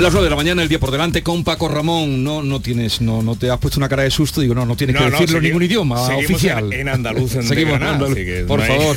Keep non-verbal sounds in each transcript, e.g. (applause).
Las 9 de la mañana, el día por delante con Paco Ramón. No, no tienes, no, no te has puesto una cara de susto. Digo, no, no tienes que decirlo en ningún idioma oficial. En, andaluz, en (laughs) seguimos en andaluz. por favor,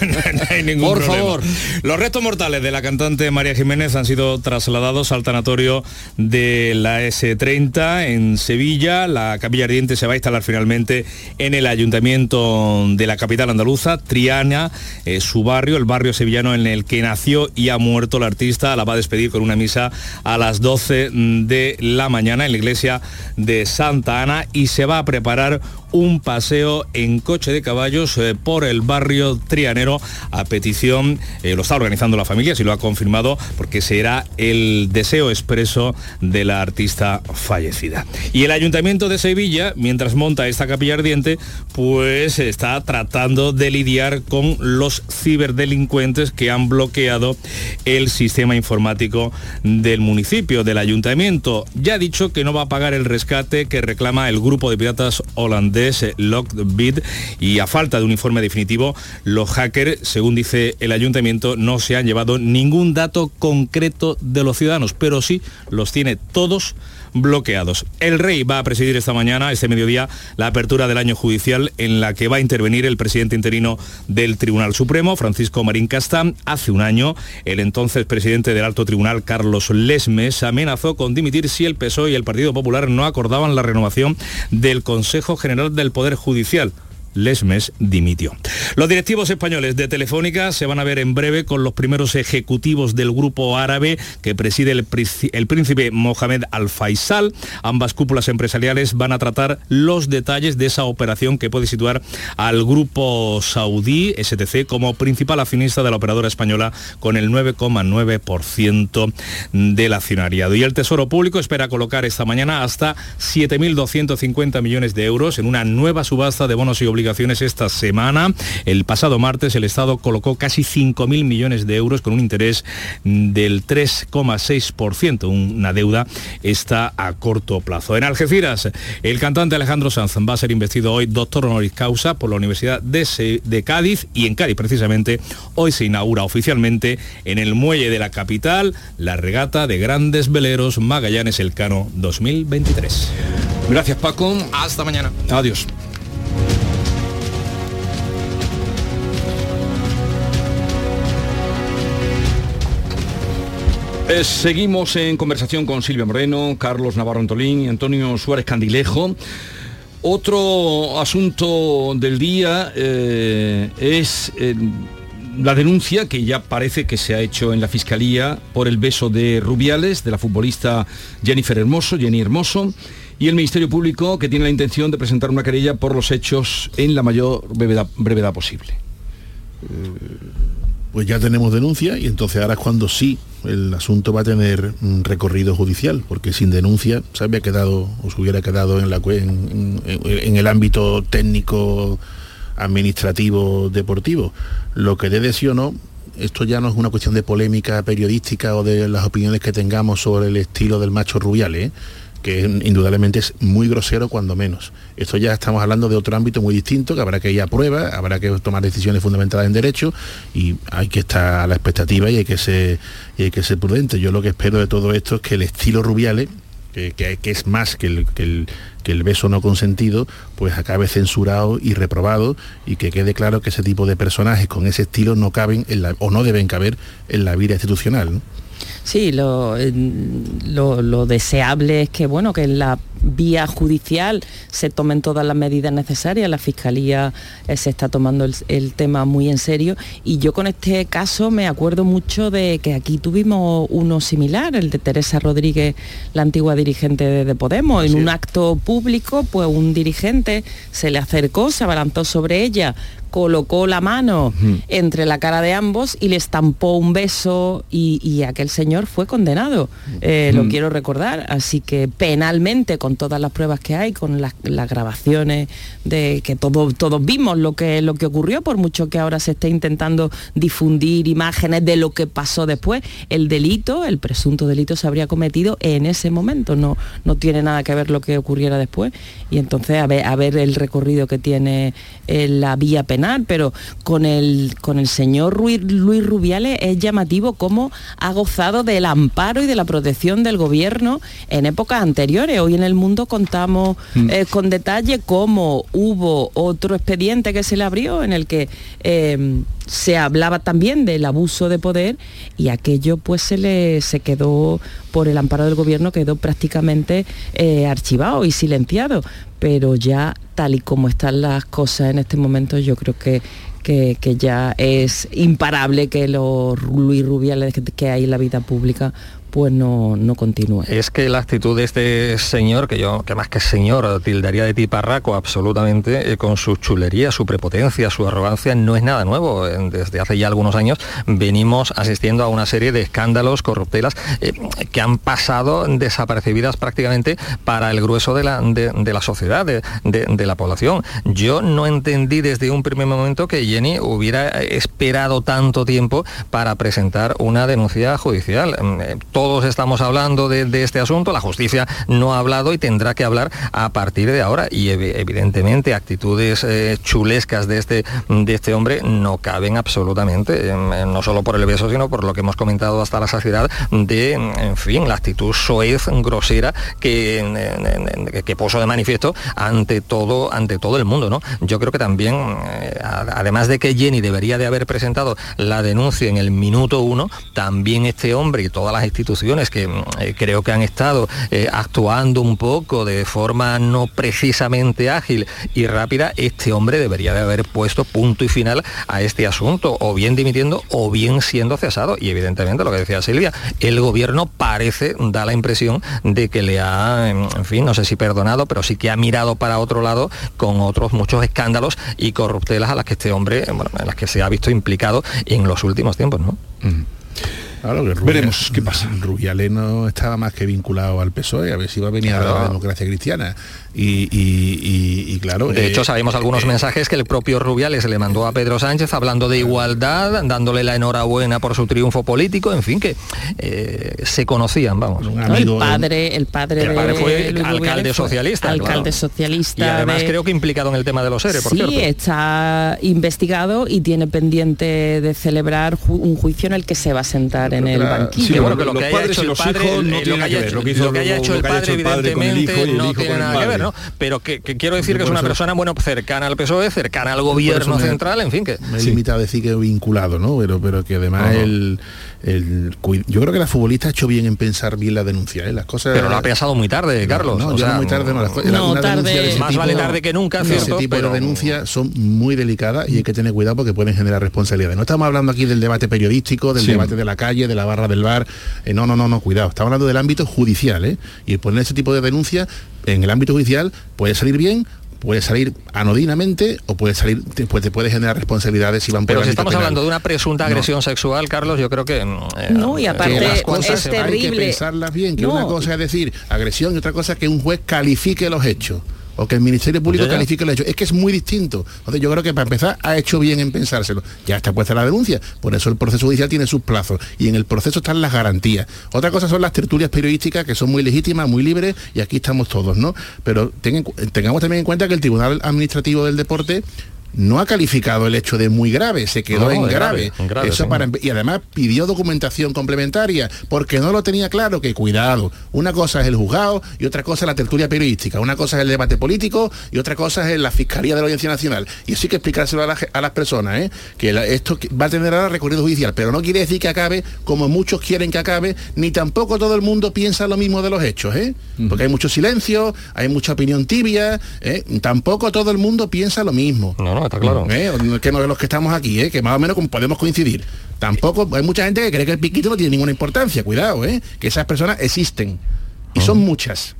por favor. Los restos mortales de la cantante María Jiménez han sido trasladados al tanatorio de la S30 en Sevilla. La capilla ardiente se va a instalar finalmente en el ayuntamiento de la capital andaluza, Triana, eh, su barrio, el barrio sevillano en el que nació y ha muerto la artista. La va a despedir con una misa a las 12 de la mañana en la iglesia de Santa Ana y se va a preparar un paseo en coche de caballos eh, por el barrio trianero a petición, eh, lo está organizando la familia, si lo ha confirmado, porque será el deseo expreso de la artista fallecida. Y el Ayuntamiento de Sevilla, mientras monta esta capilla ardiente, pues está tratando de lidiar con los ciberdelincuentes que han bloqueado el sistema informático del municipio, del ayuntamiento. Ya ha dicho que no va a pagar el rescate que reclama el grupo de piratas holandés Lockbit y a falta de un informe definitivo, los hackers, según dice el ayuntamiento, no se han llevado ningún dato concreto de los ciudadanos, pero sí los tiene todos bloqueados. El rey va a presidir esta mañana, este mediodía, la apertura del año judicial en la que va a intervenir el presidente interino del Tribunal Supremo, Francisco Marín Castán. Hace un año, el entonces presidente del Alto Tribunal, Carlos Lesmes, amenazó con dimitir si el PSOE y el Partido Popular no acordaban la renovación del Consejo General del Poder Judicial. Lesmes dimitió. Los directivos españoles de Telefónica se van a ver en breve con los primeros ejecutivos del grupo árabe que preside el, príncipe Mohamed Al-Faisal. Ambas cúpulas empresariales van a tratar los detalles de esa operación que puede situar al grupo saudí STC como principal accionista de la operadora española con el 9,9% del accionariado. Y el Tesoro Público espera colocar esta mañana hasta 7.250 millones de euros en una nueva subasta de bonos y obligaciones esta semana. El pasado martes el Estado colocó casi 5.000 millones de euros con un interés del 3,6%, una deuda está a corto plazo. En Algeciras, el cantante Alejandro Sanz va a ser investido hoy doctor honoris causa por la Universidad de, de Cádiz y en Cádiz precisamente hoy se inaugura oficialmente en el muelle de la capital la regata de grandes veleros Magallanes Elcano 2023. Gracias Paco. Hasta mañana. Adiós. Eh, seguimos en conversación con Silvia Moreno, Carlos Navarro Antolín y Antonio Suárez Candilejo. Otro asunto del día eh, es eh, la denuncia que ya parece que se ha hecho en la Fiscalía por el beso de Rubiales, de la futbolista Jennifer Hermoso, Jenny Hermoso, y el Ministerio Público que tiene la intención de presentar una querella por los hechos en la mayor brevedad, posible. Pues ya tenemos denuncia y entonces ahora es cuando sí el asunto va a tener un recorrido judicial, porque sin denuncia se había quedado o se hubiera quedado en, la, en, el ámbito técnico, administrativo, deportivo. Lo que dé sí o no, esto ya no es una cuestión de polémica periodística o de las opiniones que tengamos sobre el estilo del macho rubial, ¿eh? Que indudablemente es muy grosero cuando menos. Esto ya estamos hablando de otro ámbito muy distinto, que habrá que ir a prueba, habrá que tomar decisiones fundamentadas en derecho y hay que estar a la expectativa y hay que ser, que ser prudente. Yo lo que espero de todo esto es que el estilo Rubiales, que, que, es más que el, que el, beso no consentido, pues acabe censurado y reprobado y que quede claro que ese tipo de personajes con ese estilo no caben o no deben caber en la vida institucional. Sí, lo, lo, deseable es que, bueno, que en la vía judicial se tomen todas las medidas necesarias. La Fiscalía eh, se está tomando el, tema muy en serio y yo con este caso me acuerdo mucho de que aquí tuvimos uno similar, el de Teresa Rodríguez, la antigua dirigente de, Podemos. En un acto público, pues un dirigente se le acercó, se abalanzó sobre ella colocó la mano entre la cara de ambos y le estampó un beso y, aquel señor fue condenado. Eh, lo quiero recordar. Así que penalmente, con todas las pruebas que hay, con las, grabaciones de que todos todos vimos lo que, lo que ocurrió, por mucho que ahora se esté intentando difundir imágenes de lo que pasó después, el delito, el presunto delito se habría cometido en ese momento. No, no tiene nada que ver lo que ocurriera después. Y entonces a ver, a ver el recorrido que tiene eh, la vía penal pero con el, con el señor Luis, Luis Rubiales es llamativo cómo ha gozado del amparo y de la protección del gobierno en épocas anteriores. Hoy en el mundo contamos mm. eh, con detalle cómo hubo otro expediente que se le abrió en el que eh, se hablaba también del abuso de poder y aquello pues se le se quedó por el amparo del gobierno quedó prácticamente eh, archivado y silenciado. Pero ya tal y como están las cosas en este momento yo creo que que, ya es imparable que los Luis Rubiales que hay en la vida pública pues no, no continúe. Es que la actitud de este señor, que yo, que más que señor, tildaría de tiparraco absolutamente, eh, con su chulería, su prepotencia, su arrogancia, no es nada nuevo. Desde hace ya algunos años venimos asistiendo a una serie de escándalos, corruptelas, eh, que han pasado desapercibidas prácticamente para el grueso de la, de, la sociedad, de, de, la población. Yo no entendí desde un primer momento que Jenny hubiera esperado tanto tiempo para presentar una denuncia judicial. Mm, eh, todos estamos hablando de, este asunto, la justicia no ha hablado y tendrá que hablar a partir de ahora. Y evidentemente actitudes eh, chulescas de este, de este hombre no caben absolutamente, em, eh, no solo por el beso, sino por lo que hemos comentado hasta la saciedad de, en fin, la actitud soez, grosera, que, que puso de manifiesto ante todo, ante todo el mundo. ¿no? Yo creo que también, eh, además de que Jenny debería de haber presentado la denuncia en el minuto uno, también este hombre y todas las instituciones que mm, eh, creo que han estado eh, actuando un poco de forma no precisamente ágil y rápida, este hombre debería de haber puesto punto y final a este asunto, o bien dimitiendo o bien siendo cesado. Y evidentemente lo que decía Silvia, el gobierno parece, da la impresión de que le ha, en fin, no sé si perdonado, pero sí que ha mirado para otro lado con otros muchos escándalos y corruptelas a las que este hombre, bueno, en las que se ha visto implicado en los últimos tiempos, ¿no? Veremos qué pasa. Rubialeno estaba más que vinculado al PSOE, a ver si va a venir a la democracia cristiana. Y, claro. De hecho, eh, sabemos algunos eh, mensajes que el propio Rubiales le mandó a Pedro Sánchez hablando de igualdad, dándole la enhorabuena por su triunfo político, en fin, que eh, se conocían, vamos. el padre, el padre, fue alcalde socialista. Alcalde socialista. Y además creo que implicado en el tema de los seres, por sí, está investigado y tiene pendiente de celebrar un juicio en el que se va a sentar en el banquillo. bueno, que lo que haya hecho el padre, lo que haya hecho el padre, evidentemente, no tiene nada que ver. Pero que, quiero decir que es una persona bueno cercana al PSOE, cercana al gobierno central, en fin que. Me he limitado a decir que vinculado, ¿no? Pero, pero que además el yo creo que la futbolista ha hecho bien en pensar bien la denuncia, ¿eh? las cosas. Pero lo ha pensado muy tarde, Carlos. No, o muy tarde, no, tarde. más vale tarde que nunca, Ese tipo de denuncias son muy delicadas y hay que tener cuidado porque pueden generar responsabilidades. No estamos hablando aquí del debate periodístico, del debate de la calle, de la barra del bar. Eh, no, no, no, no, cuidado. Estamos hablando del ámbito judicial, ¿eh? Y poner ese tipo de denuncias en el ámbito judicial puede salir bien puede salir anodinamente o puede salir, pues te puede generar responsabilidades si van por Pero si estamos hablando de una presunta agresión sexual, Carlos, yo creo que... Mm, eh, no, y aparte las cosas, es terrible. Hay que pensarlas bien, que una cosa es decir agresión y otra cosa es que un juez califique los hechos o que el Ministerio Público califique el hecho. Es que es muy distinto. Entonces yo creo que para empezar ha hecho bien en pensárselo. Ya está puesta la denuncia, por eso el proceso judicial tiene sus plazos y en el proceso están las garantías. Otra cosa son las tertulias periodísticas que son muy legítimas, muy libres y aquí estamos todos, ¿no? Pero tengamos también en cuenta que el Tribunal Administrativo del Deporte no ha calificado el hecho de muy grave, se quedó en, grave. Eso para, y además pidió documentación complementaria porque no lo tenía claro que cuidado, una cosa es el juzgado y otra cosa es la tertulia periodística, una cosa es el debate político y otra cosa es la Fiscalía de la Audiencia Nacional. Y eso hay que explicárselo a, las personas, ¿eh? que esto va a tener ahora recorrido judicial, pero no quiere decir que acabe como muchos quieren que acabe, ni tampoco todo el mundo piensa lo mismo de los hechos, ¿eh? porque hay mucho silencio, hay mucha opinión tibia, ¿eh? tampoco todo el mundo piensa lo mismo está claro. ¿Eh? Que no de los que estamos aquí, ¿eh? que más o menos podemos coincidir. Tampoco, hay mucha gente que cree que el piquito no tiene ninguna importancia, cuidado, ¿eh? que esas personas existen. Y son muchas.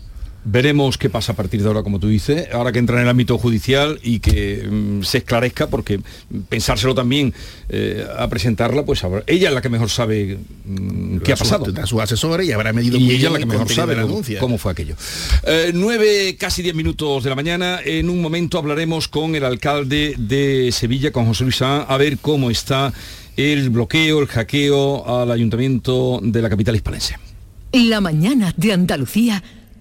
Veremos qué pasa a partir de ahora, como tú dices, ahora que entra en el ámbito judicial y que mm, se esclarezca, porque pensárselo también eh, a presentarla, pues ella es la que mejor sabe mm, qué ha pasado. A su asesor y habrá medido y ella es la que mejor sabe la cómo fue aquello. Eh, nueve, casi diez minutos de la mañana. En un momento hablaremos con el alcalde de Sevilla, con José Luis Sá, a ver cómo está el bloqueo, el hackeo al ayuntamiento de la capital hispalense. La mañana de Andalucía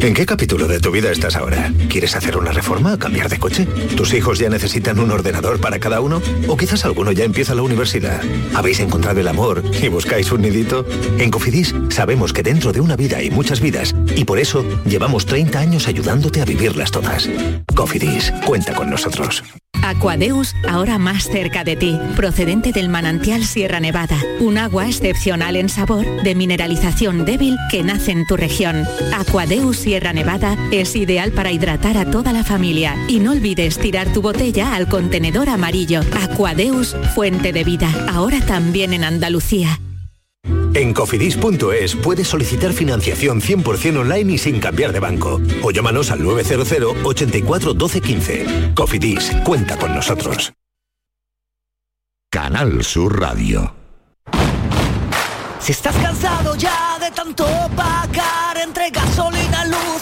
¿En qué capítulo de tu vida estás ahora? ¿Quieres hacer una reforma o cambiar de coche? ¿Tus hijos ya necesitan un ordenador para cada uno? ¿O quizás alguno ya empieza la universidad? ¿Habéis encontrado el amor y buscáis un nidito? En Cofidis sabemos que dentro de una vida hay muchas vidas y por eso llevamos 30 años ayudándote a vivirlas todas. Cofidis, cuenta con nosotros. Aquadeus, ahora más cerca de ti, procedente del manantial Sierra Nevada, un agua excepcional en sabor, de mineralización débil que nace en tu región. Aquadeus Sierra Nevada es ideal para hidratar a toda la familia y no olvides tirar tu botella al contenedor amarillo. Aquadeus, fuente de vida, ahora también en Andalucía. En cofidis.es puedes solicitar financiación 100% online y sin cambiar de banco. O llámanos al 900 84 12 15. Cofidis, cuenta con nosotros. Canal Sur Radio. Si estás cansado ya de tanto pagar entre gasolina,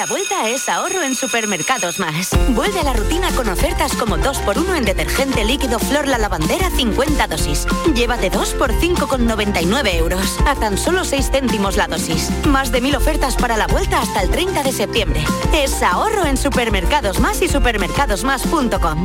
La vuelta es ahorro en Supermercados Más. Vuelve a la rutina con ofertas como 2x1 en detergente líquido Flor La Lavandera 50 dosis. Llévate 2 por 5,99 euros. A tan solo 6 céntimos la dosis. Más de mil ofertas para la vuelta hasta el 30 de septiembre. Es ahorro en Supermercados Más y supermercadosmás.com.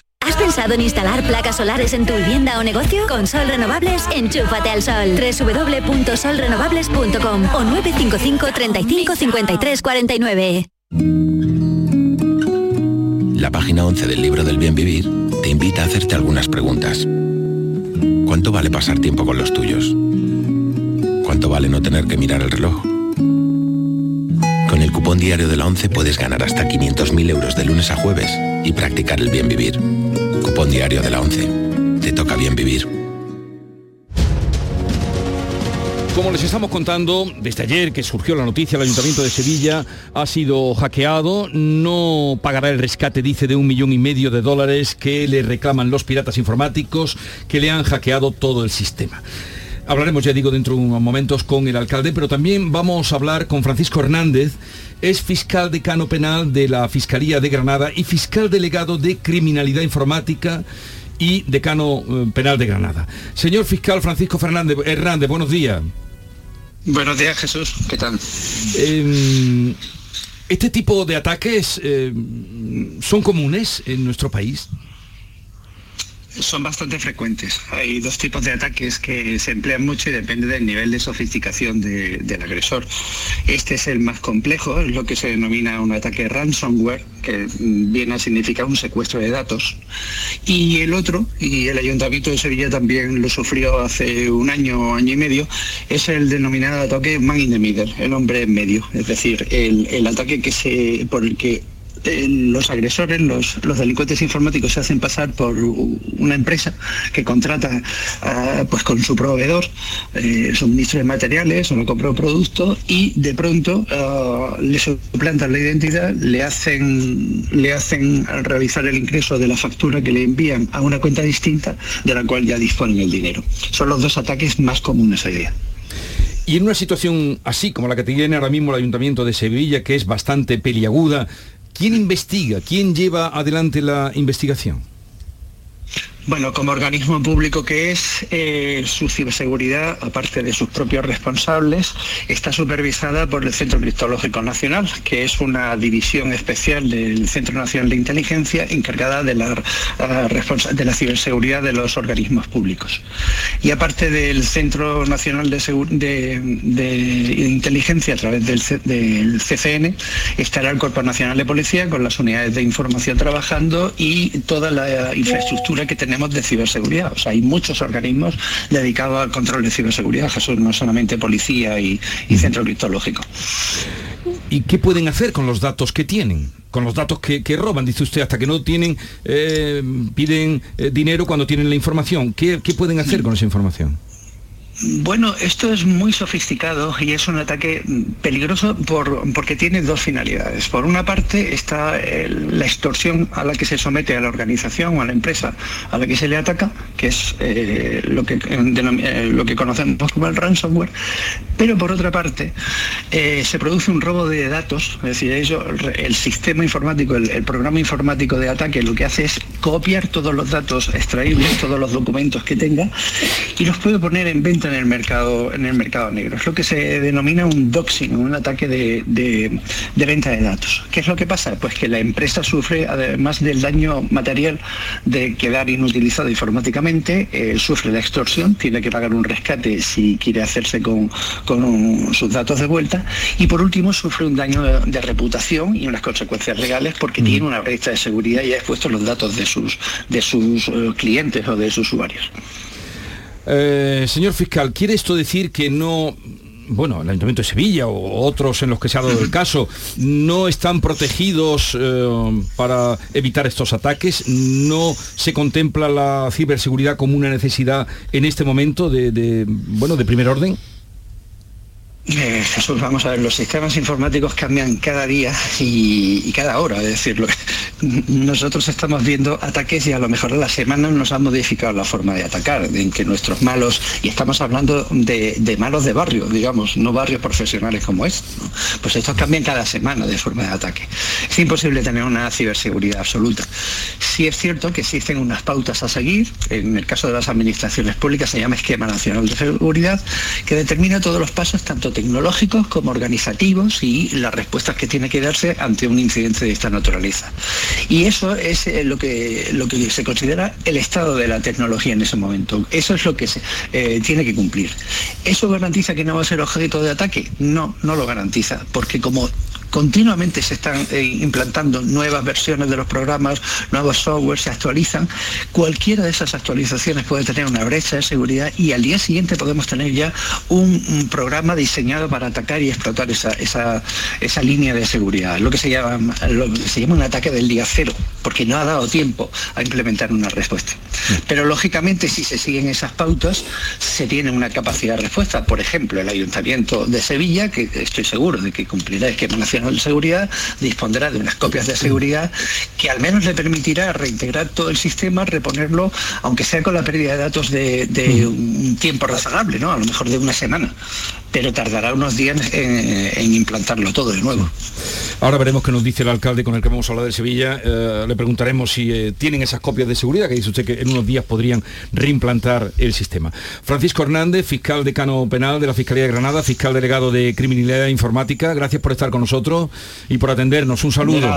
¿Has pensado en instalar placas solares en tu vivienda o negocio? Con Sol Renovables, enchúfate al sol. www.solrenovables.com o 955 35 53 49. La página 11 del libro del bien vivir te invita a hacerte algunas preguntas. ¿Cuánto vale pasar tiempo con los tuyos? ¿Cuánto vale no tener que mirar el reloj? Con el cupón diario de la 11 puedes ganar hasta 500.000 euros de lunes a jueves y practicar el bien vivir. Cupón diario de la 11. Te toca bien vivir. Como les estamos contando, desde ayer que surgió la noticia, el Ayuntamiento de Sevilla ha sido hackeado, no pagará el rescate, dice, de un millón y medio de dólares que le reclaman los piratas informáticos que le han hackeado todo el sistema. Hablaremos, ya digo, dentro de unos momentos con el alcalde, pero también vamos a hablar con Francisco Hernández, es fiscal decano penal de la Fiscalía de Granada y fiscal delegado de Criminalidad Informática y decano eh, penal de Granada. Señor fiscal Francisco Fernández Hernández, buenos días. Buenos días, Jesús. ¿Qué tal? Em, ¿Este tipo de ataques em, son comunes en nuestro país? Son bastante frecuentes. Hay dos tipos de ataques que se emplean mucho y depende del nivel de sofisticación del agresor. Este es el más complejo, es lo que se denomina un ataque ransomware, que viene a significar un secuestro de datos. Y el otro, y el Ayuntamiento de Sevilla también lo sufrió hace un año, año y medio, es el denominado ataque man in the middle, el hombre en medio. Es decir, el, el ataque que se, por el que los agresores, los, delincuentes informáticos se hacen pasar por una empresa que contrata ah, pues con su proveedor eh, suministro de materiales o no compró producto y de pronto ah, le suplantan la identidad, le hacen, le hacen realizar el ingreso de la factura que le envían a una cuenta distinta de la cual ya disponen el dinero. Son los dos ataques más comunes hoy día. Y en una situación así como la que tiene ahora mismo el Ayuntamiento de Sevilla, que es bastante peliaguda, ¿Quién investiga? ¿Quién lleva adelante la investigación? Bueno, como organismo público que es, eh, su ciberseguridad, aparte de sus propios responsables, está supervisada por el Centro Criptológico Nacional, que es una división especial del Centro Nacional de Inteligencia encargada de la, de la ciberseguridad de los organismos públicos. Y aparte del Centro Nacional de, Inteligencia a través del, del CCN, estará el Cuerpo Nacional de Policía con las unidades de información trabajando y toda la infraestructura que tenemos tenemos de ciberseguridad. O sea, hay muchos organismos dedicados al control de ciberseguridad, Jesús, no solamente policía y, centro criptológico. ¿Y qué pueden hacer con los datos que tienen? Con los datos que, roban, dice usted, hasta que no tienen, eh, piden eh, dinero cuando tienen la información. ¿Qué, ¿Qué pueden hacer con esa información? Bueno, esto es muy sofisticado y es un ataque peligroso porque tiene dos finalidades. Por una parte está la extorsión a la que se somete a la organización o a la empresa a la que se le ataca, que es eh, lo, que, eh, lo que conocemos como el ransomware, pero por otra parte eh, se produce un robo de datos, es decir, el sistema informático, el programa informático de ataque lo que hace es copiar todos los datos extraíbles, todos los documentos que tenga y los puede poner en venta en el mercado, en el mercado negro. Es lo que se denomina un doxing, un ataque de, venta de datos. ¿Qué es lo que pasa? Pues que la empresa sufre, además del daño material de quedar inutilizado informáticamente, eh, sufre la extorsión, tiene que pagar un rescate si quiere hacerse con, sus datos de vuelta, y por último sufre un daño de, reputación y unas consecuencias legales porque mm. tiene una brecha de seguridad y ha expuesto los datos de sus, de sus eh, clientes o de sus usuarios. Eh, señor fiscal, ¿quiere esto decir que no bueno, el Ayuntamiento de Sevilla o otros en los que se ha dado el (laughs) caso, no están protegidos eh, para evitar estos ataques? ¿No se contempla la ciberseguridad como una necesidad en este momento de bueno, de primer orden? Eh, Jesús, vamos a ver, los sistemas informáticos cambian cada día y, cada hora, es decir, (laughs) nosotros estamos viendo ataques y a lo mejor a la semana nos han modificado la forma de atacar, en que nuestros malos, y estamos hablando de, malos de barrio, digamos, no barrios profesionales como es, pues estos cambian cada semana de forma de ataque. Es imposible tener una ciberseguridad absoluta. Sí es cierto que existen unas pautas a seguir, en el caso de las administraciones públicas se llama Esquema Nacional de Seguridad, que determina todos los pasos, tanto tecnológicos como organizativos y las respuestas que tiene que darse ante un incidente de esta naturaleza. Y eso es eh, lo que, lo que se considera el estado de la tecnología en ese momento. Eso es lo que se, eh, tiene que cumplir. ¿Eso garantiza que no va a ser objeto de ataque? No, no lo garantiza, porque como continuamente se están eh, implantando nuevas versiones de los programas, nuevos software, se actualizan. Cualquiera de esas actualizaciones puede tener una brecha de seguridad y al día siguiente podemos tener ya un, programa diseñado para atacar y explotar esa, esa, línea de seguridad, lo que se llama, se llama un ataque del día cero, porque no ha dado tiempo a implementar una respuesta. Pero lógicamente si se siguen esas pautas, se tiene una capacidad de respuesta. Por ejemplo, el Ayuntamiento de Sevilla, que estoy seguro de que cumplirá esquema nacional de Seguridad dispondrá de unas copias de seguridad que al menos le permitirá reintegrar todo el sistema, reponerlo, aunque sea con la pérdida de datos de, un tiempo razonable, ¿no? A lo mejor de una semana, pero tardará unos días en, implantarlo todo de nuevo. Ahora veremos qué nos dice el alcalde con el que vamos a hablar de Sevilla. Eh, le preguntaremos si eh, tienen esas copias de seguridad, que dice usted que en unos días podrían reimplantar el sistema. Francisco Hernández, fiscal decano penal de la Fiscalía de Granada, fiscal delegado de Criminalidad Informática, gracias por estar con nosotros y por atendernos. Un saludo.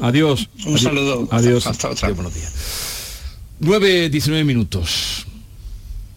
Adiós. Un saludo. Adiós. Hasta otra. buenos días. 9, 19 minutos.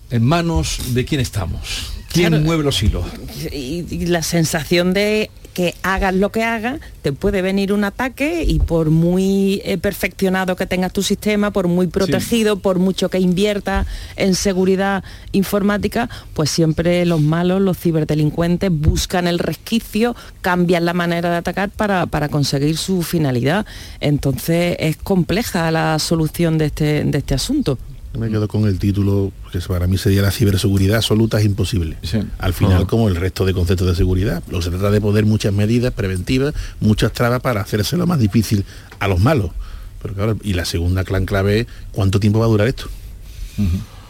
En manos de quién estamos. ¿Quién mueve los hilos? y, la sensación de que hagas lo que hagas, te puede venir un ataque y por muy eh, perfeccionado que tengas tu sistema, por muy protegido, por mucho que inviertas en seguridad informática, pues siempre los malos, los ciberdelincuentes buscan el resquicio, cambian la manera de atacar para, para conseguir su finalidad. Entonces es compleja la solución de este, de este asunto. Me quedo con el título, que para mí sería la ciberseguridad absoluta es imposible. Al final, como el resto de conceptos de seguridad, lo se trata de poner muchas medidas preventivas, muchas trabas para lo más difícil a los malos. Pero claro, y la segunda clan clave es cuánto tiempo va a durar esto.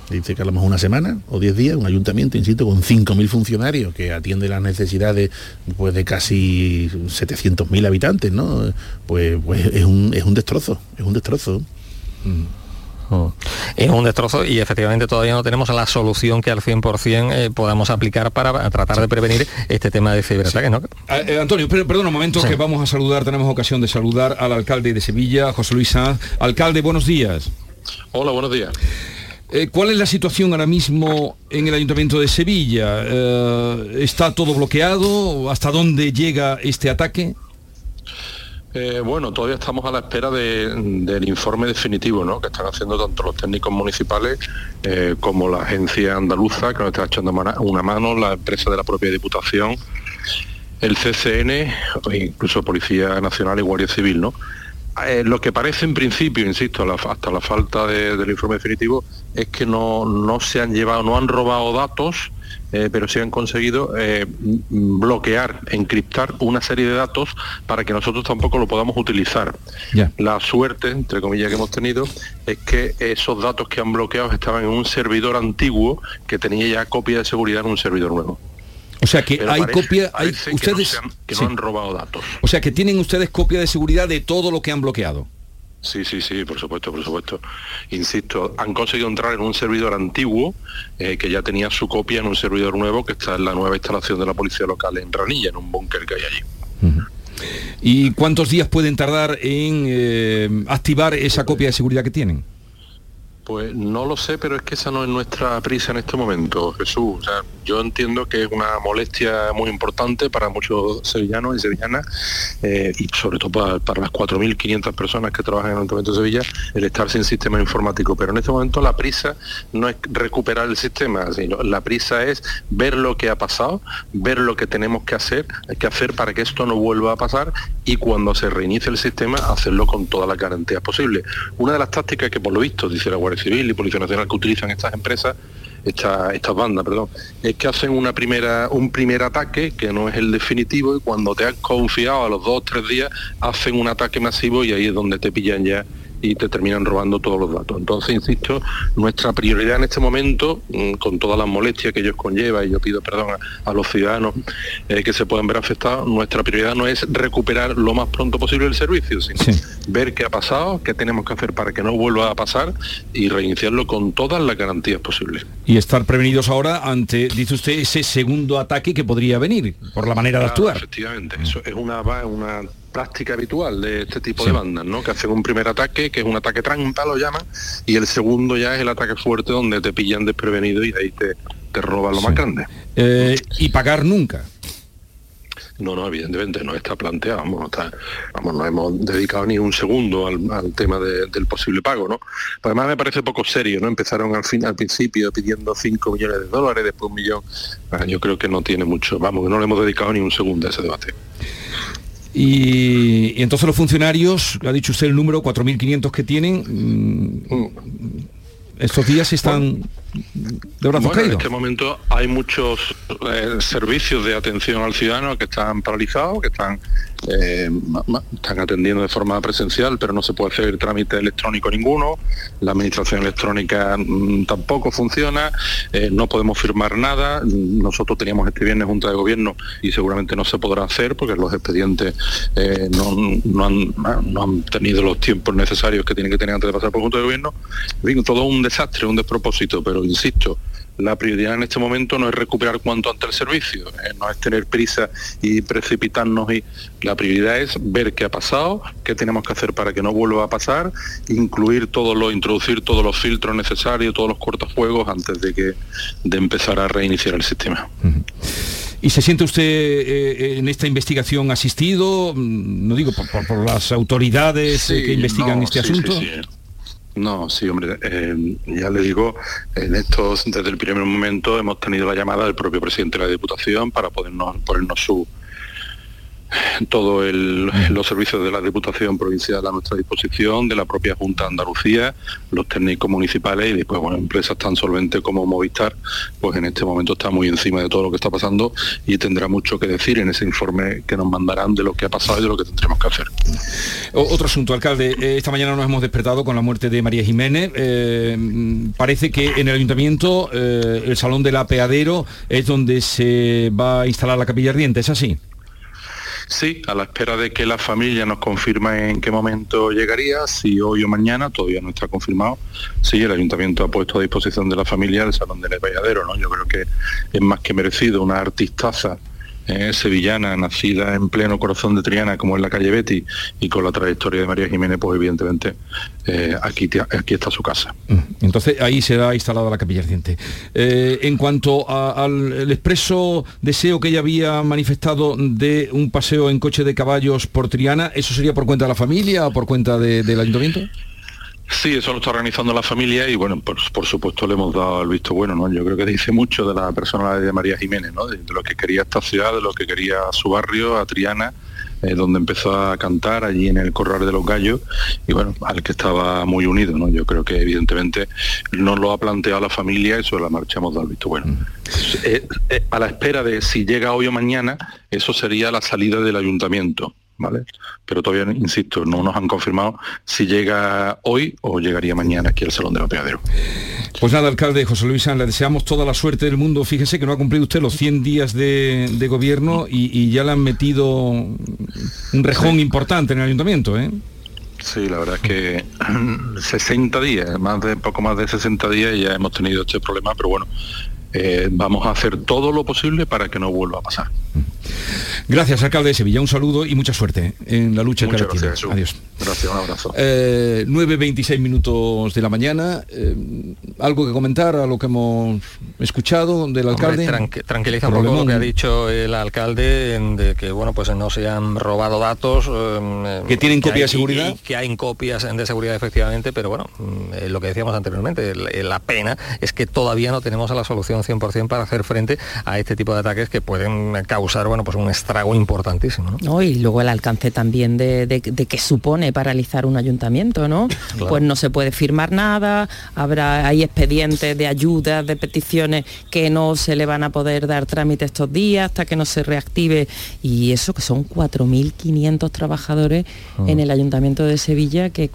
Dice que a lo mejor una semana o diez días, un ayuntamiento, insisto, con 5.000 funcionarios que atiende las necesidades pues, de casi 700.000 habitantes, ¿no? Pues, pues es, un, es un destrozo, es un destrozo. Mm. Es un destrozo y efectivamente todavía no tenemos la solución que al 100% eh, podamos aplicar para tratar de prevenir este tema de ciberataques, ¿no? Eh, Antonio, perdón un momento que vamos a saludar, tenemos ocasión de saludar al alcalde de Sevilla, José Luis Sanz. Alcalde, buenos días. Hola, buenos días. Eh, ¿Cuál es la situación ahora mismo en el Ayuntamiento de Sevilla? ¿Está todo bloqueado? ¿Hasta dónde llega este ataque? Eh, bueno, todavía estamos a la espera del informe definitivo ¿no? que están haciendo tanto los técnicos municipales eh, como la agencia andaluza, que nos está echando una mano, la empresa de la propia Diputación, el CCN, incluso Policía Nacional y Guardia Civil. ¿no? Eh, lo que parece en principio, insisto, hasta la falta del informe definitivo, es que no se han llevado, no han robado datos eh, pero sí han conseguido eh, bloquear, encriptar una serie de datos para que nosotros tampoco lo podamos utilizar. La suerte, entre comillas, que hemos tenido es que esos datos que han bloqueado estaban en un servidor antiguo que tenía ya copia de seguridad en un servidor nuevo. O sea que hay copia, hay ustedes que, no, han robado datos. O sea que tienen ustedes copia de seguridad de todo lo que han bloqueado. Sí, sí, sí, por supuesto, por supuesto. Insisto, han conseguido entrar en un servidor antiguo eh, que ya tenía su copia en un servidor nuevo que está en la nueva instalación de la policía local en Ranilla, en un búnker que hay allí. ¿Y cuántos días pueden tardar en eh, activar esa copia de seguridad que tienen? Pues no lo sé, pero es que esa no es nuestra prisa en este momento, Jesús. Yo entiendo que es una molestia muy importante para muchos sevillanos y sevillanas, eh, y sobre todo para, las 4.500 personas que trabajan en el Ayuntamiento de Sevilla, el estar sin sistema informático. Pero en este momento la prisa no es recuperar el sistema, sino la prisa es ver lo que ha pasado, ver lo que tenemos que hacer, que hacer para que esto no vuelva a pasar y cuando se reinicie el sistema, hacerlo con todas las garantías posibles. Una de las tácticas que por lo visto, dice la Guardia Civil y Policía Nacional que utilizan estas empresas, estas bandas, perdón, es que hacen una primera, un primer ataque que no es el definitivo y cuando te has confiado a los dos o tres días hacen un ataque masivo y ahí es donde te pillan ya y te terminan robando todos los datos. Entonces, insisto, nuestra prioridad en este momento, mm, con todas las molestias que ellos conlleva, y yo pido perdón a, los ciudadanos eh, que se pueden ver afectados, nuestra prioridad no es recuperar lo más pronto posible el servicio, sino ver qué ha pasado, qué tenemos que hacer para que no vuelva a pasar y reiniciarlo con todas las garantías posibles. Y estar prevenidos ahora ante, dice usted, ese segundo ataque que podría venir por la manera de actuar. Efectivamente, eso es una, una práctica habitual de este tipo de bandas, ¿no? Que hacen un primer ataque, que es un ataque trampa, lo llaman, y el segundo ya es el ataque fuerte donde te pillan desprevenido y ahí te, te roban lo más grande. Eh, y pagar nunca. No, no, evidentemente no está planteado, vamos, vamos no hemos dedicado ni un segundo al, tema del posible pago, ¿no? además me parece poco serio, ¿no? Empezaron al fin, al principio pidiendo 5 millones de dólares, después un millón. Yo creo que no tiene mucho, vamos, no le hemos dedicado ni un segundo a ese debate. Y, entonces los funcionarios, ha dicho usted el número, 4.500 que tienen, mm, estos días están de brazos En este momento hay muchos eh, servicios de atención al ciudadano que están paralizados, que están eh, están atendiendo de forma presencial, pero no se puede hacer trámite electrónico ninguno, la administración electrónica mm, tampoco funciona, eh, no podemos firmar nada, nosotros teníamos este viernes junta de gobierno y seguramente no se podrá hacer porque los expedientes eh, no, han, tenido los tiempos necesarios que tienen que tener antes de pasar por junta de gobierno. todo un desastre, un despropósito, pero insisto, la prioridad en este momento no es recuperar cuanto antes el servicio, eh, no es tener prisa y precipitarnos y la prioridad es ver qué ha pasado, qué tenemos que hacer para que no vuelva a pasar, incluir todos los, introducir todos los filtros necesarios, todos los cortafuegos antes de que de empezar a reiniciar el sistema. ¿Y se siente usted eh, en esta investigación asistido? Mm, no digo por, las autoridades eh, que investigan este asunto. No, sí, hombre, eh, ya le digo, en estos, desde el primer momento hemos tenido la llamada del propio presidente de la Diputación para podernos, ponernos su, todos los servicios de la Diputación Provincial a nuestra disposición, de la propia Junta de Andalucía, los técnicos municipales y después bueno, empresas tan solventes como Movistar, pues en este momento está muy encima de todo lo que está pasando y tendrá mucho que decir en ese informe que nos mandarán de lo que ha pasado y de lo que tendremos que hacer. otro asunto, alcalde, eh, esta mañana nos hemos despertado con la muerte de María Jiménez. Eh, parece que en el ayuntamiento eh, el salón del apeadero es donde se va a instalar la capilla ardiente, ¿es así? Sí, a la espera de que la familia nos confirme en qué momento llegaría, si hoy o mañana, todavía no está confirmado, sí, el ayuntamiento ha puesto a disposición de la familia el Salón del Valladero, ¿no? Yo creo que es más que merecido una artistaza sevillana, nacida en pleno corazón de Triana, como en la calle Betty, y con la trayectoria de María Jiménez, pues evidentemente eh, aquí, aquí está su casa. Mm, entonces ahí será instalada la capilla ardiente. Eh, en cuanto al expreso deseo que ella había manifestado de un paseo en coche de caballos por Triana, ¿eso sería por cuenta de la familia o por cuenta del ayuntamiento? Sí, eso lo está organizando la familia y bueno, por, por, supuesto le hemos dado el visto bueno, ¿no? Yo creo que dice mucho de la personalidad de María Jiménez, ¿no? De, lo que quería esta ciudad, de lo que quería su barrio, a Triana, eh, donde empezó a cantar allí en el Corral de los Gallos y bueno, al que estaba muy unido, ¿no? Yo creo que evidentemente nos lo ha planteado la familia y sobre la marcha hemos dado el visto bueno. Mm. Eh, eh, a la espera de si llega hoy o mañana, eso sería la salida del ayuntamiento. Pero todavía, insisto, no nos han confirmado si llega hoy o llegaría mañana aquí al Salón del Apeadero. Pues nada, alcalde José Luis le deseamos toda la suerte del mundo. Fíjese que no ha cumplido usted los 100 días de, gobierno y, ya le han metido un rejón importante en el ayuntamiento, ¿eh? Sí, la verdad es que (clears throat) 60 días, más de poco más de 60 días ya hemos tenido este problema, pero bueno, eh, vamos a hacer todo lo posible para que no vuelva a pasar. Gracias, alcalde de Sevilla. Un saludo y mucha suerte en la lucha Muchas que gracias, Adiós. Gracias, un abrazo. 9.26 eh, minutos de la mañana. Eh, ¿Algo que comentar a lo que hemos escuchado del alcalde? tranquiliza un poco lo que ha dicho el alcalde de que bueno pues no se han robado datos. que tienen copia de seguridad. que hay copias de seguridad efectivamente, pero bueno, mm, lo que decíamos anteriormente, la pena es que todavía no tenemos a la solución 100% para hacer frente a este tipo de ataques que pueden causar bueno, pues un estrago importantísimo. ¿no? y luego el alcance también de, de, que supone paralizar un ayuntamiento, ¿no? Pues no se puede firmar nada, habrá, hay expedientes de ayudas, de peticiones que no se le van a poder dar trámite estos días hasta que no se reactive. Y eso que son 4.500 trabajadores ah. en el ayuntamiento de Sevilla que,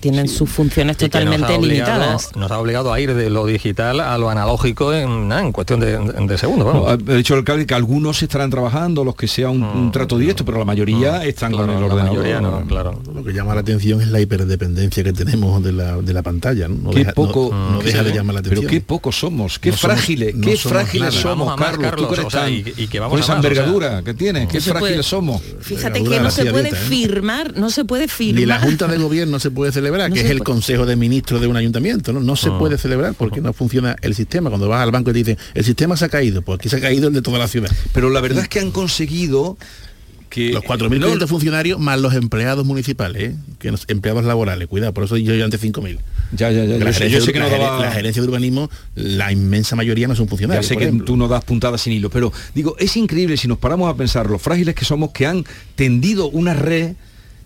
tienen sus funciones totalmente limitadas. Nos ha obligado a ir de lo digital a lo analógico en, en cuestión de, segundos. ha dicho el alcalde que algunos estarán trabajando, los que sea un, mm, trato directo, pero la mayoría mm, están con el ordenador. claro. Lo que llama la atención es la hiperdependencia que tenemos de la, de la pantalla. ¿no? qué poco, no, deja de llamar la atención. Pero qué poco somos, qué frágiles, qué frágiles somos, Carlos, y, que vamos con esa envergadura que tiene, qué frágiles somos. Fíjate que no se puede ¿eh? firmar, no se puede firmar. Ni la Junta de Gobierno se puede celebrar, (laughs) que es el Consejo de Ministros de un ayuntamiento, ¿no? No se mm. puede celebrar porque no funciona el sistema. Cuando vas al banco y te dicen, el sistema se ha caído, pues aquí se ha caído el de toda la ciudad. Pero la verdad es que han conseguido que los 4.000 funcionarios más los empleados municipales, ¿eh? que los empleados laborales, cuidado, por eso yo, yo antes 5.000. Ya, ya, ya. La, gerencia, que la, gerencia de urbanismo, la inmensa mayoría no son funcionarios. Ya sé que tú no das puntadas sin hilo, pero digo, es increíble si nos paramos a pensar los frágiles que somos que han tendido una red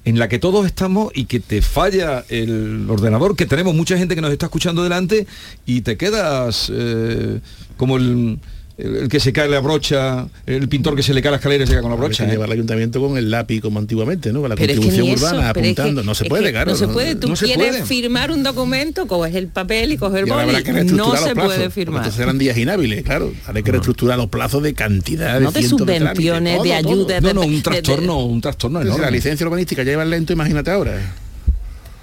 en la que todos estamos y que te falla el ordenador, que tenemos mucha gente que nos está escuchando delante y te quedas eh, como el el que se cae la brocha, el pintor que se le cae la escalera y se cae con la brocha. ¿eh? Llevar el ayuntamiento con el lápiz como antiguamente, ¿no? Con la contribución urbana apuntando. no se puede, claro. No se puede. Tú quieres firmar un documento, coges el papel y coges el boli. No se puede firmar. Entonces serán días inhábiles, claro. Hay que reestructurar los plazos de cantidad. No de, subvenciones, de, ayudas. No, no, un trastorno, un trastorno enorme. La licencia urbanística ya lleva lento, imagínate ahora.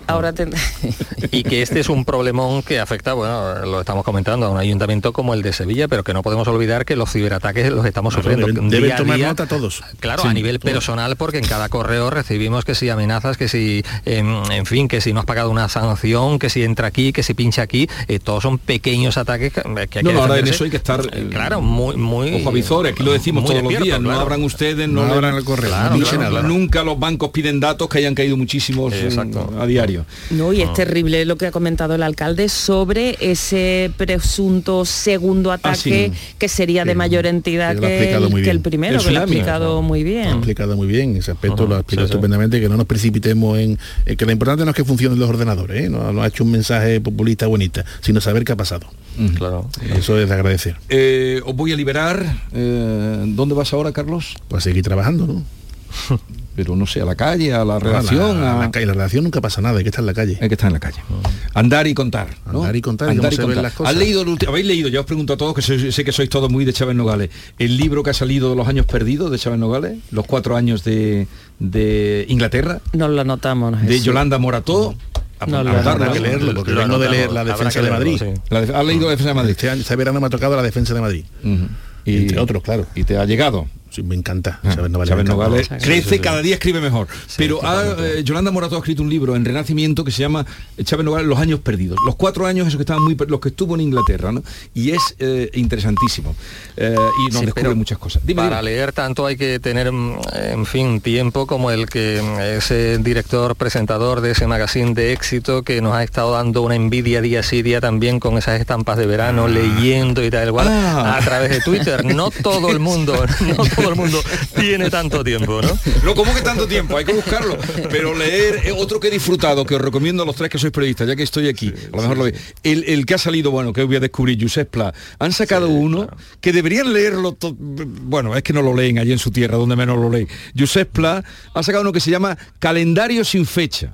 Ahora (laughs) y que este es un problemón que afecta, bueno, lo estamos comentando, a un ayuntamiento como el de Sevilla, pero que no podemos olvidar que los ciberataques los estamos sufriendo. Deben, tomar nota todos. Claro, a nivel personal, porque en cada correo recibimos que si amenazas, que si, en, fin, que si no has pagado una sanción, que si entra aquí, que si pincha aquí, eh, todos son pequeños ataques que, hay que No, ahora en eso hay que estar... Eh, claro, muy... muy ojo avisor, aquí lo decimos todos los días, no abran ustedes, no, abran el correo, nunca los bancos piden datos que hayan caído muchísimos a diario. No, y es terrible lo que ha comentado el alcalde sobre ese presunto segundo ah, ataque que sería de mayor entidad que el, primero, que lo ha explicado muy bien. Lo ha explicado muy bien, ese aspecto lo ha explicado estupendamente, que no nos precipitemos en, que lo importante no es que funcionen los ordenadores, ¿eh? no, ha hecho un mensaje populista bonita, sino saber qué ha pasado. Claro. Eso es de agradecer. Eh, os voy a liberar. Eh, ¿Dónde vas ahora, Carlos? Pues seguir trabajando, ¿no? (laughs) pero no sé, a la calle, a la relación. La, a... la, calle, la relación nunca pasa nada, hay que estar en la calle. Hay que estar en la calle. Andar y contar. ¿no? Andar y contar, Andar y cómo se ven contar. las cosas. ¿Has leído, el ulti- habéis leído, ya os pregunto a todos, que sois- sé que sois todos muy de Chávez Nogales, el libro que ha salido de los años perdidos de Chávez Nogales, los cuatro años de, de Inglaterra, Nos lo anotamos. de. Yolanda Morató. A- No, Habrá que ¿no? leerlo, porque Lo vengo de leer la defensa de Madrid. ¿Has leído la defensa de Madrid? Este, año- este verano me ha tocado la defensa de Madrid. Y, Entre otros, claro. Y te ha llegado. Sí, me encanta. Ah, Chávez Nogales. Crece, cada día escribe mejor. Pero ha, eh, Yolanda Morato ha escrito un libro en Renacimiento que se llama eh, Chávez Nogales, Los años perdidos. Los cuatro años esos que estaban muy los que estuvo en Inglaterra, ¿no? Y es eh, interesantísimo. Eh, y nos Sí, descubre muchas cosas. Dime, Para dime. leer tanto hay que tener, mm, en fin, tiempo como el que mm, ese director, presentador de ese magazine de éxito que nos ha estado dando una envidia día sí día también con esas estampas de verano, leyendo y tal igual, Ah. a través de Twitter. No todo el mundo, (laughs) no todo el mundo tiene tanto tiempo, ¿no? No, ¿cómo que tanto tiempo? Hay que buscarlo. Pero leer otro que he disfrutado, que os recomiendo a los tres que sois periodistas, ya que estoy aquí, a lo mejor lo veis. El, el que ha salido, bueno, que voy a descubrir, Josep Pla. Han sacado uno que deberían leerlo, bueno, es que no lo leen allí en su tierra, donde menos lo leen. Josep Pla ha sacado uno que se llama Calendario sin fecha.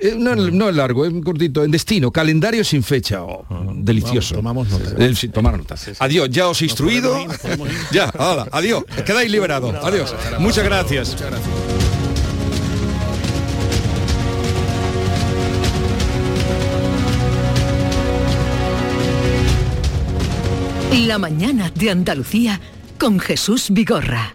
Eh, No, no es largo, es cortito, en destino, calendario sin fecha. Oh, delicioso. Tomamos nota. Eh, sí, tomar nota. Adiós, ya os he instruido. (laughs) Ya, hola, adiós. Quedáis liberados. Adiós. Muchas gracias. La mañana de Andalucía con Jesús Vigorra.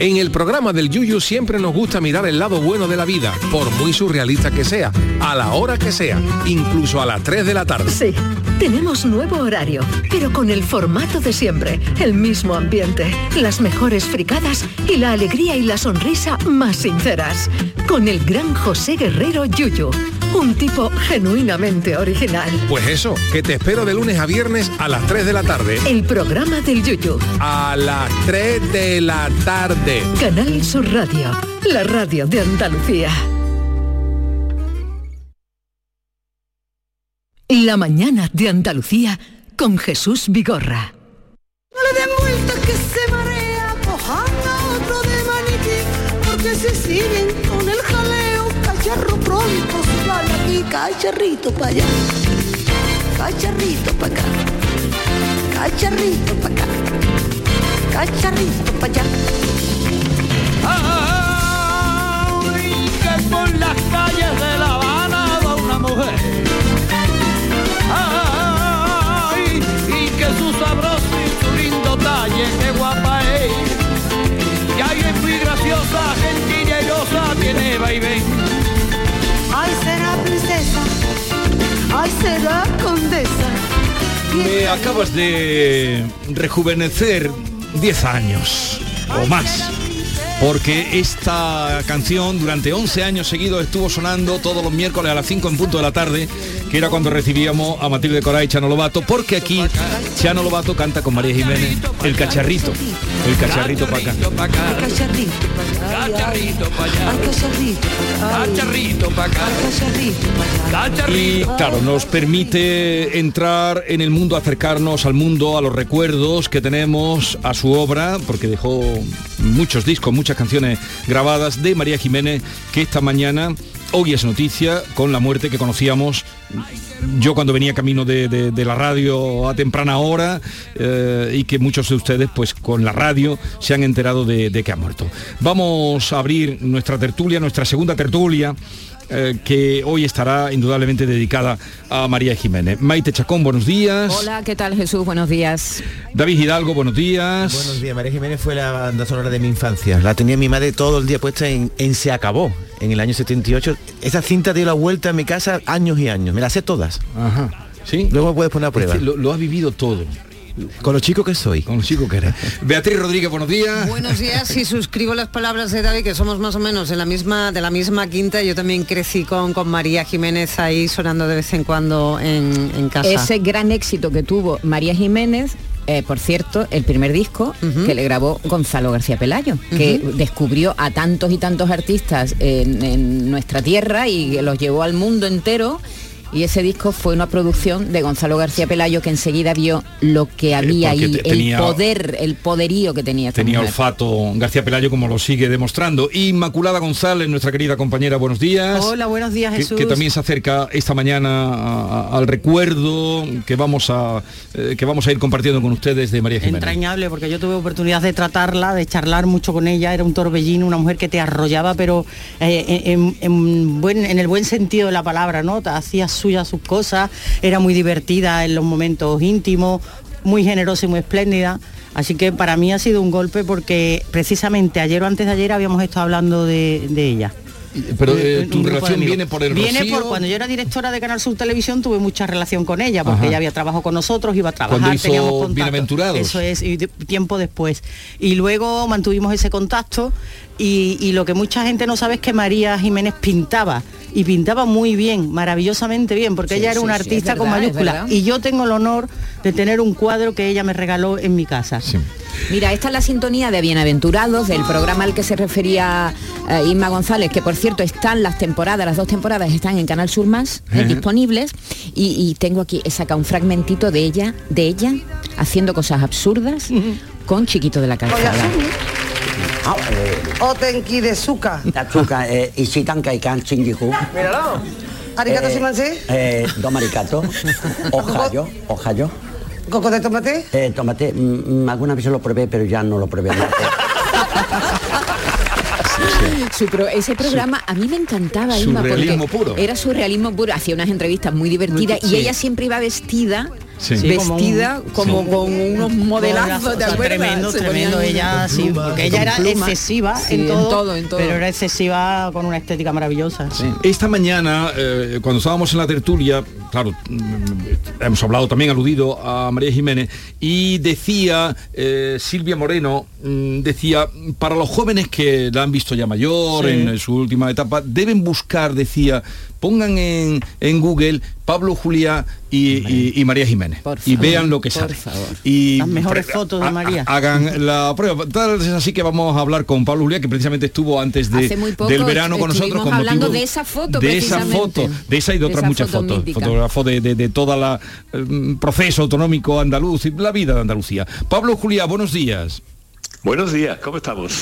En el programa del Yuyu siempre nos gusta mirar el lado bueno de la vida, por muy surrealista que sea, a la hora que sea, incluso a las 3 de la tarde. Sí, tenemos nuevo horario, pero con el formato de siempre, el mismo ambiente, las mejores fricadas y la alegría y la sonrisa más sinceras. Con el gran José Guerrero Yuyu, un tipo genuinamente original. Pues eso, que te espero de lunes a viernes a las 3 de la tarde. El programa del Yuyu. A las 3 de la tarde. Canal Sur Radio, la radio de Andalucía. La mañana de Andalucía con Jesús Vigorra. No le den vueltas que se marea, cojan a otro de maniquí, porque se siguen con el jaleo, cacharro pronto cacharrito para allá, cacharrito para acá, cacharrito para acá, cacharrito para allá. Ay, que por las calles de La Habana va una mujer. Ay, y que su sabroso y su lindo talle, qué guapa es. Y ahí es muy graciosa, gentil y airosa, tiene vaivén. Ay, ay, será condesa. Me acabas de rejuvenecer 10 años o más. Porque esta canción durante 11 años seguidos estuvo sonando todos los miércoles a las 5 en punto de la tarde, que era cuando recibíamos a Matilde Coray y Chano Lobato, porque aquí Chano Lobato canta con María Jiménez el cacharrito, el cacharrito para acá. Cacharrito para allá, Cacharrito para cacharrito, acá, cacharrito para allá. Y claro, nos permite entrar en el mundo, acercarnos al mundo, a los recuerdos que tenemos a su obra, porque dejó muchos discos, muchas canciones grabadas de María Jiménez, que esta mañana hoy es noticia con la muerte que conocíamos yo cuando venía camino de, la radio a temprana hora eh, y que muchos de ustedes pues con la radio se han enterado de que ha muerto. Vamos a abrir nuestra tertulia, nuestra segunda tertulia. Eh, que hoy estará indudablemente dedicada a María Jiménez. Maite Chacón, buenos días. Hola, ¿qué tal Jesús? Buenos días. David Hidalgo, buenos días. Buenos días, María Jiménez fue la banda sonora de mi infancia. La tenía mi madre todo el día puesta en, en Se Acabó, en el año 78. Esa cinta dio la vuelta en mi casa años y años. Me las sé todas. Ajá. ¿Sí? Luego puedes poner a prueba. Lo ha vivido todo. Con lo chico que soy. Con lo chico que eres. (laughs) Beatriz Rodríguez, buenos días. Buenos días y suscribo las palabras de David, que somos más o menos en la misma, de la misma quinta. Yo también crecí con, con María Jiménez ahí sonando de vez en cuando en, en casa. Ese gran éxito que tuvo María Jiménez, eh, por cierto, el primer disco que le grabó Gonzalo García Pelayo, que descubrió a tantos y tantos artistas en, en nuestra tierra y que los llevó al mundo entero. Y ese disco fue una producción de Gonzalo García Pelayo que enseguida vio lo que había porque ahí, te- tenía- el poder, el poderío que tenía esta Tenía mujer. olfato García Pelayo como lo sigue demostrando. Inmaculada González, nuestra querida compañera, buenos días. Hola, buenos días, Que- Jesús. Que, también se acerca esta mañana a- a- al recuerdo que vamos a eh, que vamos a ir compartiendo con ustedes de María Jiménez. entrañable porque yo tuve oportunidad de tratarla, de charlar mucho con ella, era un torbellino, una mujer que te arrollaba, pero eh, en, en buen, en el buen sentido de la palabra, ¿no? Te hacía suya sus cosas, era muy divertida en los momentos íntimos, muy generosa y muy espléndida. Así que para mí ha sido un golpe porque precisamente ayer o antes de ayer habíamos estado hablando de, de ella. Pero Eh, tu relación viene por el Viene Rocío. por cuando yo era directora de Canal Sur Televisión tuve mucha relación con ella porque Ajá. ella había trabajado con nosotros, iba a trabajar, Cuando hizo teníamos contacto. Bienaventurados. Eso es, y de- tiempo después. Y luego mantuvimos ese contacto y, y lo que mucha gente no sabe es que María Jiménez pintaba y pintaba muy bien, maravillosamente bien, porque Sí, ella era sí, una artista con verdad, es mayúscula. verdad. Y yo tengo el honor de tener un cuadro que ella me regaló en mi casa. Mira, esta es la sintonía de Bienaventurados, del programa al que se refería eh, Inma González, que por cierto están las temporadas, las dos temporadas están en Canal Sur Más eh, disponibles y, y tengo aquí, he sacado un fragmentito de ella, de ella haciendo cosas absurdas con Chiquito de la Calzada. O Otenki de Suka. Tatsuka, eh, Isitan Kaikan Shinjuku. Míralo. ¿Arigato eh, shimanse? Eh, Dom arigato. (laughs) Ojayo, ojayo. ¿Coco de tomate? Eh, tomate, mm, mm alguna vez lo probé, pero ya no lo probé. Su ese programa a mí me encantaba Irma, surrealismo porque puro. era surrealismo puro hacía unas entrevistas muy divertidas y ella siempre iba vestida Sí. Sí, como un- vestida como, sí. con unos modelazos. Tremendo, tremendo ella, sí, porque ella era plumas. excesiva Sí, en, en todo, todo, en todo. pero era excesiva con una estética maravillosa. Esta mañana, eh, cuando estábamos en la tertulia, claro, mm, hemos hablado también, aludido a María Jiménez, y decía eh, Silvia Moreno, mm, decía, para los jóvenes que la han visto ya mayor, Sí. en su última etapa, deben buscar, decía, pongan en, en Google Pablo Juliá y, y- y María Jiménez. Por y favor, vean lo que por sale. favor. Y Las mejores fotos de ha- María. Hagan la prueba. Tal es así que vamos a hablar con Pablo Juliá, que precisamente estuvo antes de, Hace muy poco del verano con nosotros. con hablando motivo de esa foto, De esa foto, de esa y de De otras esa muchas foto fotos. De, de, de toda la eh, proceso autonómico andaluz y la vida de Andalucía. Pablo Juliá, buenos días. Buenos días, ¿cómo estamos?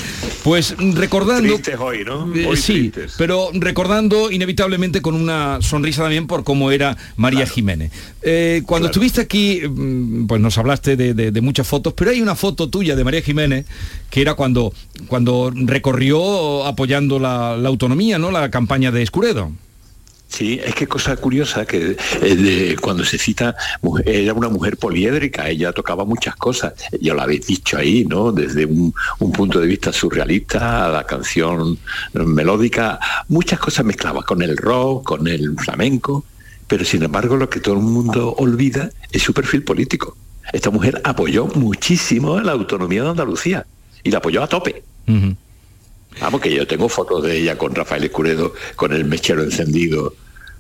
Pues recordando... Tristes hoy, ¿no? Eh, Hoy sí, tristes. pero recordando inevitablemente con una sonrisa también por cómo era María Jiménez. Eh, cuando estuviste aquí, mm, pues nos hablaste de, de- de muchas fotos, pero hay una foto tuya de María Jiménez que era cuando, cuando recorrió apoyando la, la autonomía, ¿no? La campaña de Escuredo. Sí, es que cosa curiosa que eh, cuando se cita, era una mujer poliédrica, ella tocaba muchas cosas, ya lo habéis dicho ahí, ¿no? Desde un, un punto de vista surrealista a la canción melódica, muchas cosas mezclaba con el rock, con el flamenco, pero sin embargo lo que todo el mundo olvida es su perfil político. Esta mujer apoyó muchísimo la autonomía de Andalucía y la apoyó a tope. Vamos, que yo tengo fotos de ella con Rafael Escuredo, con el mechero encendido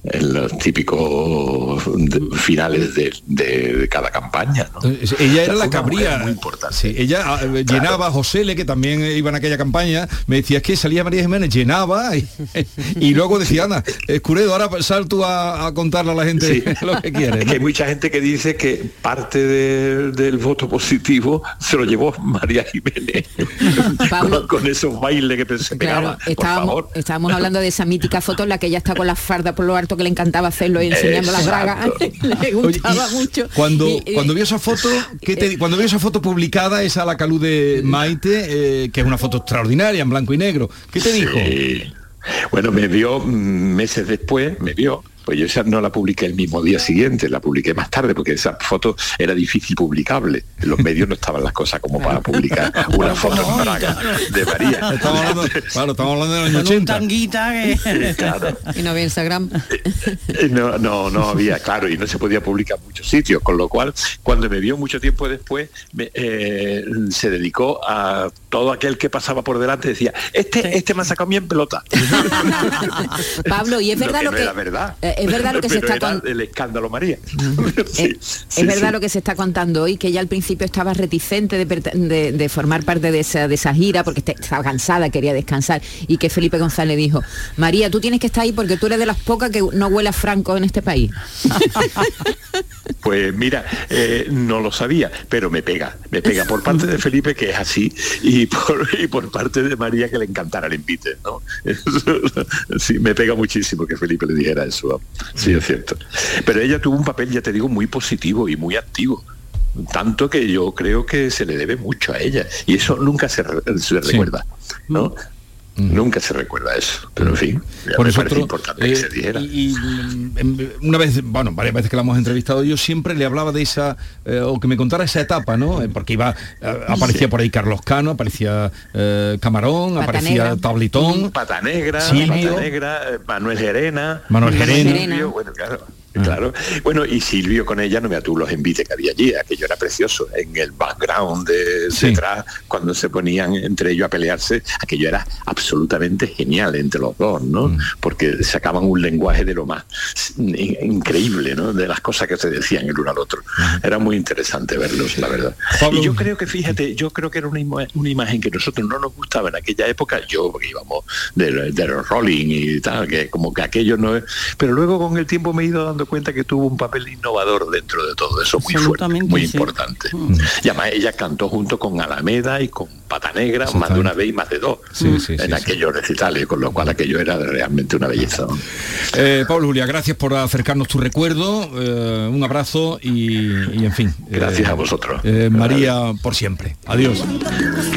en los típicos de- finales de, de- de cada campaña. ¿no? Eh, Ella era O sea, la cabría. muy importante. Sí, ella ah, eh, llenaba a Josele, que también iba en aquella campaña, me decía es que salía María Jiménez, llenaba y, (laughs) y luego decía, anda, Escuredo, ahora sal tú a, a contarle a la gente Sí. (laughs) lo que quiere. Es que hay mucha gente que dice que parte de- del voto positivo se lo llevó María Jiménez (laughs) con, con esos bailes que se pegaba. Claro, por estábamos, favor. estábamos hablando de esa mítica foto en la que ella está con la farda por lo alto que le encantaba hacerlo y enseñando las bragas. (laughs) le gustaba mucho. Cuando, Y- cuando vio esa foto, ¿qué te- cuando vio esa foto publicada, esa la calú de Maite, eh, que es una foto extraordinaria en blanco y negro, ¿qué te dijo? Bueno, me vio mm, meses después, me vio. Pues yo esa no la publiqué el mismo día siguiente, la publiqué más tarde porque esa foto era difícil publicable. En los medios no estaban las cosas como para publicar una foto en braga de María. Estamos hablando, claro, estamos hablando de los años Con un 80. tanguita que... Y no había Instagram. Eh, No, no, no había, claro, y no se podía publicar en muchos sitios, con lo cual, cuando me vio mucho tiempo después, me, eh, se dedicó a todo aquel que pasaba por delante, decía, este, este me ha sacado bien pelota. (laughs) Pablo, y es verdad lo que, verdad. eh, es verdad lo que se está era con- el escándalo María. (laughs) es verdad lo que se está contando hoy, que ella al principio estaba reticente de- de formar parte de esa, de esa gira porque este- estaba cansada, quería descansar, y que Felipe González dijo, María, tú tienes que estar ahí porque tú eres de las pocas que no huele a franco en este país. (laughs) Pues mira, eh, no lo sabía, pero me pega, me pega por parte de Felipe que es así y por, y por parte de María que le encantara el invite, ¿no? (laughs) sí, me pega muchísimo que Felipe le dijera eso, sí es cierto. Pero ella tuvo un papel, ya te digo, muy positivo y muy activo. Tanto que yo creo que se le debe mucho a ella. Y eso nunca se, re- se recuerda, ¿no? Nunca se recuerda eso. Pero en fin, Por me parece otro, importante eh, que se dijera. y, y, mm, una vez, bueno, varias veces que la hemos entrevistado, yo siempre le hablaba de esa, eh, o que me contara esa etapa, ¿no? Eh, Porque iba, eh, aparecía por ahí Carlos Cano, aparecía eh, Camarón, Pata aparecía Negra. Tablitón, Pata Negra, Silvio. Pata Negra, eh, Manuel Gerena. Manuel Gerena. Silvio, bueno, claro. Claro. Bueno, y Silvio con ella, no me tú los envites que había allí, aquello era precioso. En el background de Sí. detrás, cuando se ponían entre ellos a pelearse, aquello era absolutamente genial entre los dos, ¿no? Porque sacaban un lenguaje de lo más in- increíble, ¿no? De las cosas que se decían el uno al otro. Era muy interesante verlos, la verdad. Y yo creo que, fíjate, yo creo que era una, ima- una imagen que nosotros no nos gustaba en aquella época, yo, porque íbamos de, de los Rolling y tal, que como que aquello no es... Pero luego con el tiempo me he ido dando cuenta que tuvo un papel innovador dentro de todo eso, muy fuerte, muy sí. importante. Y además ella cantó junto con Alameda y con Pata Negra más de una vez y más de dos Sí, sí, en sí, aquellos recitales, con lo cual aquello era realmente una belleza. Eh, Pablo Julia, gracias por acercarnos tu recuerdo, eh, un abrazo y, y, en fin. Gracias eh, a vosotros. eh, María por siempre. Adiós.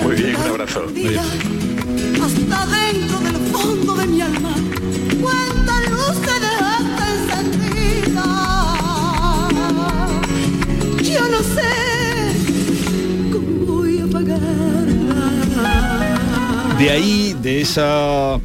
Muy bien, un abrazo. hasta De ahí, de esa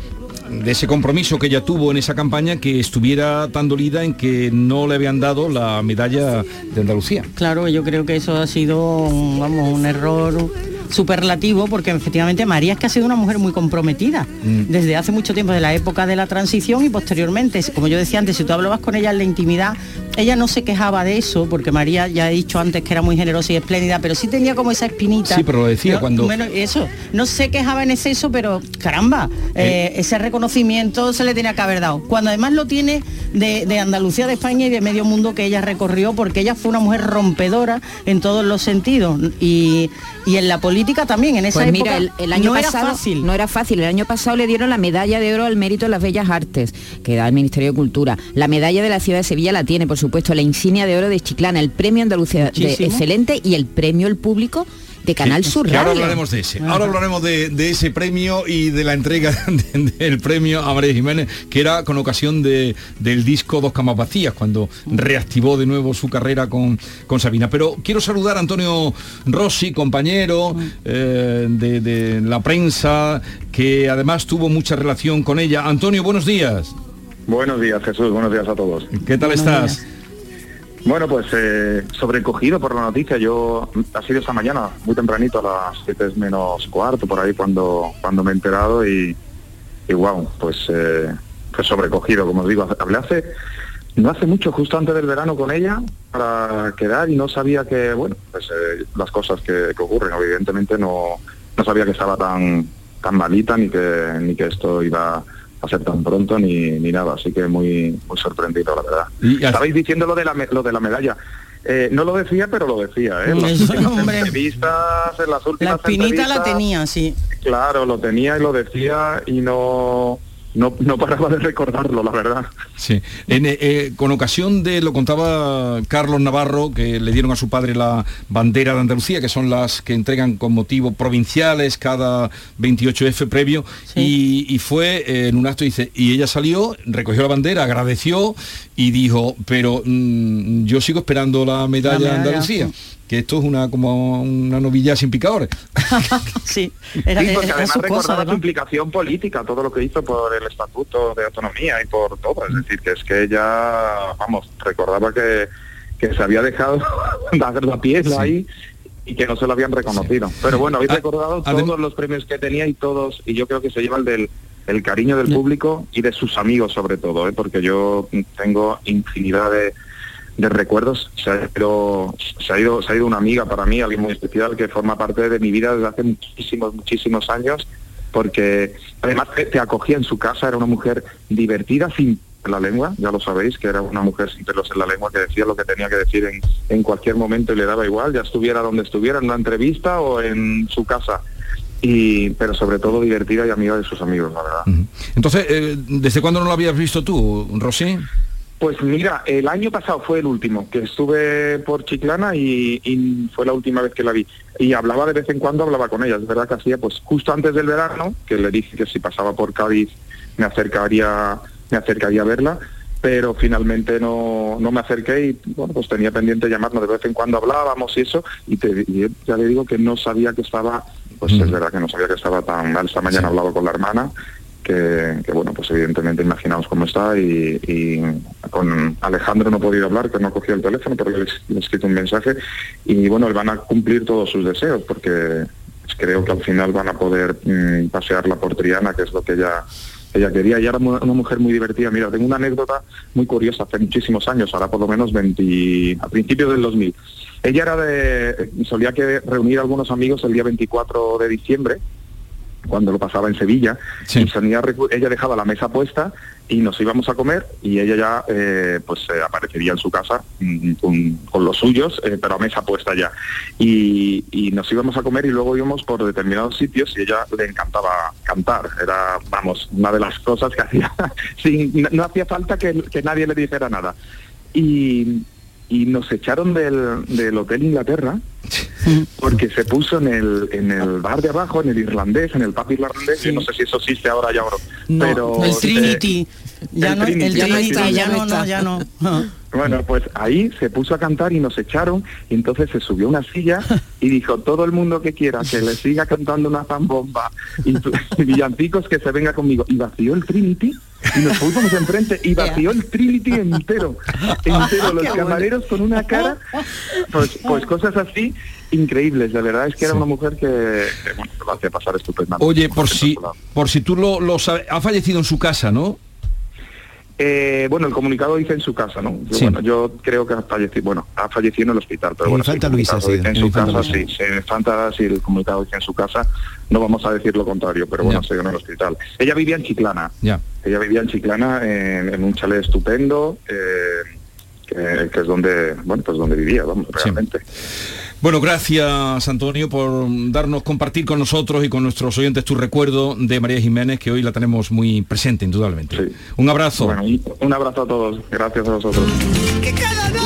de ese compromiso que ella tuvo en esa campaña que estuviera tan dolida en que no le habían dado la medalla de Andalucía. Claro, yo creo que eso ha sido, un- vamos, un error superlativo porque efectivamente María es que ha sido una mujer muy comprometida Mm. desde hace mucho tiempo de la época de la transición y posteriormente como yo decía antes si tú hablabas con ella en la intimidad ella no se quejaba de eso, porque María ya ha dicho antes que era muy generosa y espléndida, pero sí tenía como esa espinita. Sí, pero lo decía No, cuando- bueno, eso, no se quejaba en exceso, pero caramba, eh, ese reconocimiento se le tenía que haber dado. Cuando además lo tiene de, de Andalucía, de España y de medio mundo que ella recorrió, porque ella fue una mujer rompedora en todos los sentidos. Y, y en la política también, en esa Pues época mira, el, el año no pasado era fácil. no era fácil. El año pasado le dieron la medalla de oro al mérito de las bellas artes, que da el Ministerio de Cultura. La medalla de la ciudad de Sevilla la tiene, por supuesto, la insignia de oro de Chiclana, el premio Andalucía de excelente y el premio El Público de Canal Sí, Sur que ahora Radio. hablaremos de ese. Ahora hablaremos de, de ese premio y de la entrega (laughs) de- del premio a María Jiménez, que era con ocasión de- del disco Dos Camas Vacías, cuando reactivó de nuevo su carrera con, con Sabina. Pero quiero saludar a Antonio Rossi, compañero eh, de, de la prensa, que además tuvo mucha relación con ella. Antonio, buenos días. Buenos días, Jesús. Buenos días a todos. ¿Qué tal estás? Bueno, pues eh, sobrecogido por la noticia. Yo ha sido esta mañana, muy tempranito, a las 7 menos cuarto, por ahí cuando, cuando me he enterado y, wow, pues, eh, pues sobrecogido, como os digo. Hablé hace, no hace mucho, justo antes del verano con ella, para quedar y no sabía que, bueno, pues eh, las cosas que, que ocurren, evidentemente no, no sabía que estaba tan, tan malita ni que, ni que esto iba a ser tan pronto ni, ni nada, así que muy, muy sorprendido, la verdad. Y Estabais diciendo lo de la, me- lo de la medalla. Eh, no lo decía, pero lo decía, ¿eh? Mm, Las últimas hombre. entrevistas, en las La últimas espinita la entrevistas, tenía, sí. Claro, lo tenía y lo decía y no, no, no paraba de recordarlo, la verdad. Sí. En, eh, eh, con ocasión de, lo contaba Carlos Navarro, que le dieron a su padre la bandera de Andalucía, que son las que entregan con motivo provinciales cada 28F previo, y, y fue eh, en un acto, dice, y ella salió, recogió la bandera, agradeció y dijo, pero mm, yo sigo esperando la medalla, La medalla, de Andalucía. Que esto es una como una novilla sin picadores. (laughs) sí, sí, porque además recordaba su implicación política, todo lo que hizo por el Estatuto de Autonomía y por todo. Es decir, que es que ella, vamos, recordaba que, que se había dejado (laughs) dar la piel ahí y que no se lo habían reconocido. Pero bueno, habéis recordado todos los premios que tenía y todos, y yo creo que se lleva el del el cariño del público y de sus amigos sobre todo, ¿eh? porque yo tengo infinidad de, de recuerdos. Se ha, ido, se, ha ido, se ha ido una amiga para mí, alguien muy especial, que forma parte de mi vida desde hace muchísimos, muchísimos años, porque además te, acogía en su casa, era una mujer divertida, sin la lengua, ya lo sabéis, que era una mujer sin pelos en la lengua que decía lo que tenía que decir en, en cualquier momento y le daba igual, ya estuviera donde estuviera, en una entrevista o en su casa. Y, pero sobre todo divertida y amiga de sus amigos, la verdad. Entonces, eh, ¿desde cuándo no lo habías visto tú, Rosy? Pues mira, el año pasado fue el último, que estuve por Chiclana y, y fue la última vez que la vi. Y hablaba de vez en cuando, hablaba con ella. Es verdad que hacía, pues justo antes del verano, que le dije que si pasaba por Cádiz me acercaría, me acercaría a verla, pero finalmente no, no me acerqué y bueno, pues tenía pendiente llamarnos de vez en cuando hablábamos y eso, y, te, y ya le digo que no sabía que estaba, pues es verdad que no sabía que estaba tan mal. Esta mañana hablaba con la hermana que, bueno, pues evidentemente imaginaos cómo está y, con Alejandro no he podido hablar, que no cogió el teléfono, pero le, he escrito un mensaje y bueno, van a cumplir todos sus deseos porque creo que al final van a poder mmm, pasearla por Triana, que es lo que ella ella quería, y era una mujer muy divertida. Mira, tengo una anécdota muy curiosa, hace muchísimos años, ahora por lo menos 20, a principios del 2000. Ella era de, solía que reunir a algunos amigos el día 24 de diciembre, cuando lo pasaba en Sevilla, sí. y sonía, ella dejaba la mesa puesta y nos íbamos a comer y ella ya eh, pues eh, aparecería en su casa mm, con, con, los suyos, eh, pero a mesa puesta ya. Y, y, nos íbamos a comer y luego íbamos por determinados sitios y ella le encantaba cantar. Era, vamos, una de las cosas que hacía, (laughs) sin, no, no, hacía falta que, que, nadie le dijera nada. Y, y nos echaron del, del Hotel Inglaterra porque se puso en el, en el bar de abajo, en el irlandés, en el pub irlandés, sí. no sé si eso existe ahora ya ahora. No, pero el Trinity. Eh, ya, el no, Trinity, el ya, Trinity, no ya, no, no, ya no. Bueno, pues ahí se puso a cantar y nos echaron y entonces se subió a una silla y dijo todo el mundo que quiera que le siga cantando una zambomba y, y (laughs) villancicos que se venga conmigo. Y vació el Trinity y nos pusimos enfrente y vació el Trinity entero, entero, (laughs) los camareros con una cara, pues, pues cosas así increíbles, de verdad es que era una mujer que, que bueno, lo hacía pasar estupendamente. Oye, por si, por si tú lo, lo sabes, ha fallecido en su casa, ¿no? Eh, bueno, el comunicado dice en su casa, ¿no? Yo, Bueno, yo creo que ha fallecido, bueno, ha fallecido en el hospital, pero En bueno, Infanta si Luisa, sí, en su Infanta casa, Luisa. sí, en Infanta, si el comunicado dice en su casa, no vamos a decir lo contrario, pero bueno, sigue en el hospital. Ella vivía en Chiclana, Ya. ella vivía en Chiclana en, en un chalet estupendo, eh, que, que es donde, bueno, pues donde vivía, vamos, realmente. Bueno, gracias Antonio por darnos, compartir con nosotros y con nuestros oyentes tu recuerdo de María Jiménez, que hoy la tenemos muy presente, indudablemente. Un abrazo. Bueno, un, un abrazo a todos, gracias a vosotros.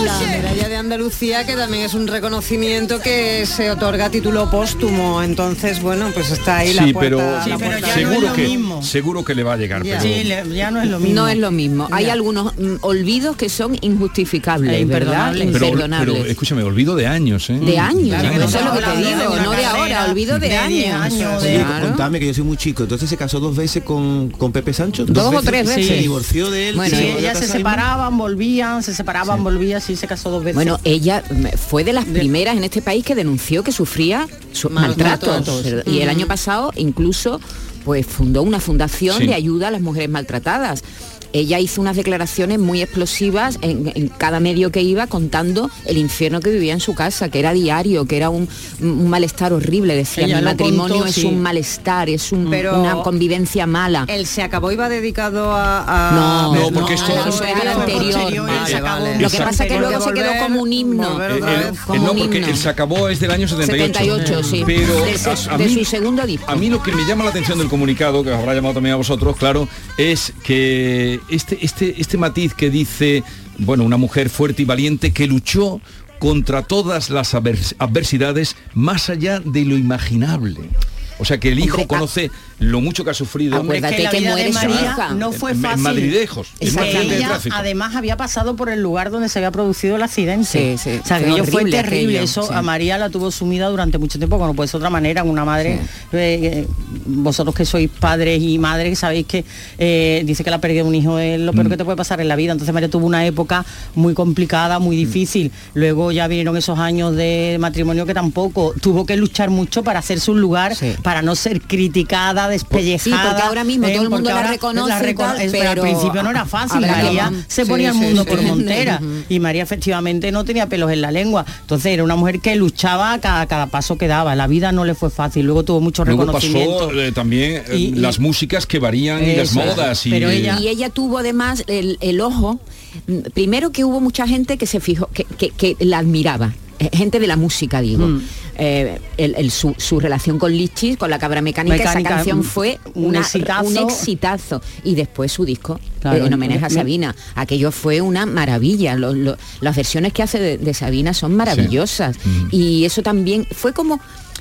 La medalla de Andalucía, que también es un reconocimiento que se otorga a título póstumo. Entonces, bueno, pues está ahí la Sí, puerta. pero, la puerta. seguro que seguro que le va a llegar. Ya. pero- Sí, le- ya no es lo mismo. No es lo mismo. Hay Ya. algunos mm, olvidos que son injustificables, E ¿verdad? imperdonables. pero, Imperdonables. pero escúchame, olvido de años, ¿eh? de años, eso es lo que te digo, no de ahora, olvido de, años. años, Oye, Claro. contadme que yo soy muy chico, entonces se casó dos veces con, con Pepe Sancho. Dos o tres veces. Se divorció de él. Bueno, ellas se separaban, volvían, se separaban, volvían, sí se casó dos veces. Bueno, ella mm, fue de las primeras en este país que denunció que sufría su- maltratos. Maltratos. Y el año pasado incluso pues fundó una fundación Sí. de ayuda a las mujeres maltratadas. Ella hizo unas declaraciones muy explosivas en, en cada medio que iba contando el infierno que vivía en su casa, que era diario, que era un, un malestar horrible. Decía, Ella mi matrimonio contó, es sí. un malestar, es un- Pero- una convivencia mala. El se acabó iba dedicado a... a- No, No, porque esto- es al anterior. Vale, vale. Lo que pasa es que luego se Volver- quedó como un himno. Eh, el- eh, no, porque el se acabó es del año 78. 78, sí. Pero de su, a- a de mí- su segundo disco. A mí lo que me llama la atención del comunicado, que os habrá llamado también a vosotros, claro, es que este, este, este matiz que dice, bueno, una mujer fuerte y valiente que luchó contra todas las advers- adversidades más allá de lo imaginable. O sea que el hijo conoce lo mucho que ha sufrido. Acuérdate que, la vida de María no fue en fácil. Madridejos, en un de tráfico. además había pasado por el lugar donde se había producido el accidente. Sí, sí, O sea, fue que ello fue terrible. aquello, Eso sí. a María la tuvo sumida durante mucho tiempo, como no puede ser otra manera, una madre, eh, eh, vosotros que sois padres y madres, sabéis que eh, dice que la pérdida de un hijo es lo peor Mm. que te puede pasar en la vida. Entonces María tuvo una época muy complicada, muy Mm. difícil. Luego ya vinieron esos años de matrimonio que tampoco tuvo que luchar mucho para hacerse un lugar, para no ser criticada, despellejada. Sí, porque ahora mismo todo el mundo la reconoce y tal, es- pero al principio no era fácil. María que- se sí, ponía el mundo sí. por montera (laughs) y María efectivamente no tenía pelos en la lengua. Entonces era una mujer que luchaba a cada, cada paso que daba. La vida no le fue fácil. Luego tuvo mucho Luego reconocimiento. pasó eh, también eh, Y- y- las músicas que varían y las modas. Y, Pero ella- y ella tuvo además el, el ojo mm, primero que hubo mucha gente que se fijó que, que- que la admiraba eh, gente de la música digo. Mm. Eh, el- el- su, su relación con Lichis con la cabra mecánica, Mecánica, esa canción mm, fue un una- exitazo. un exitazo. Y después su disco Claro, eh, en homenaje a me- Sabina. Aquello fue una maravilla. Lo- lo- las versiones que hace de, de Sabina son maravillosas. Y eso también fue como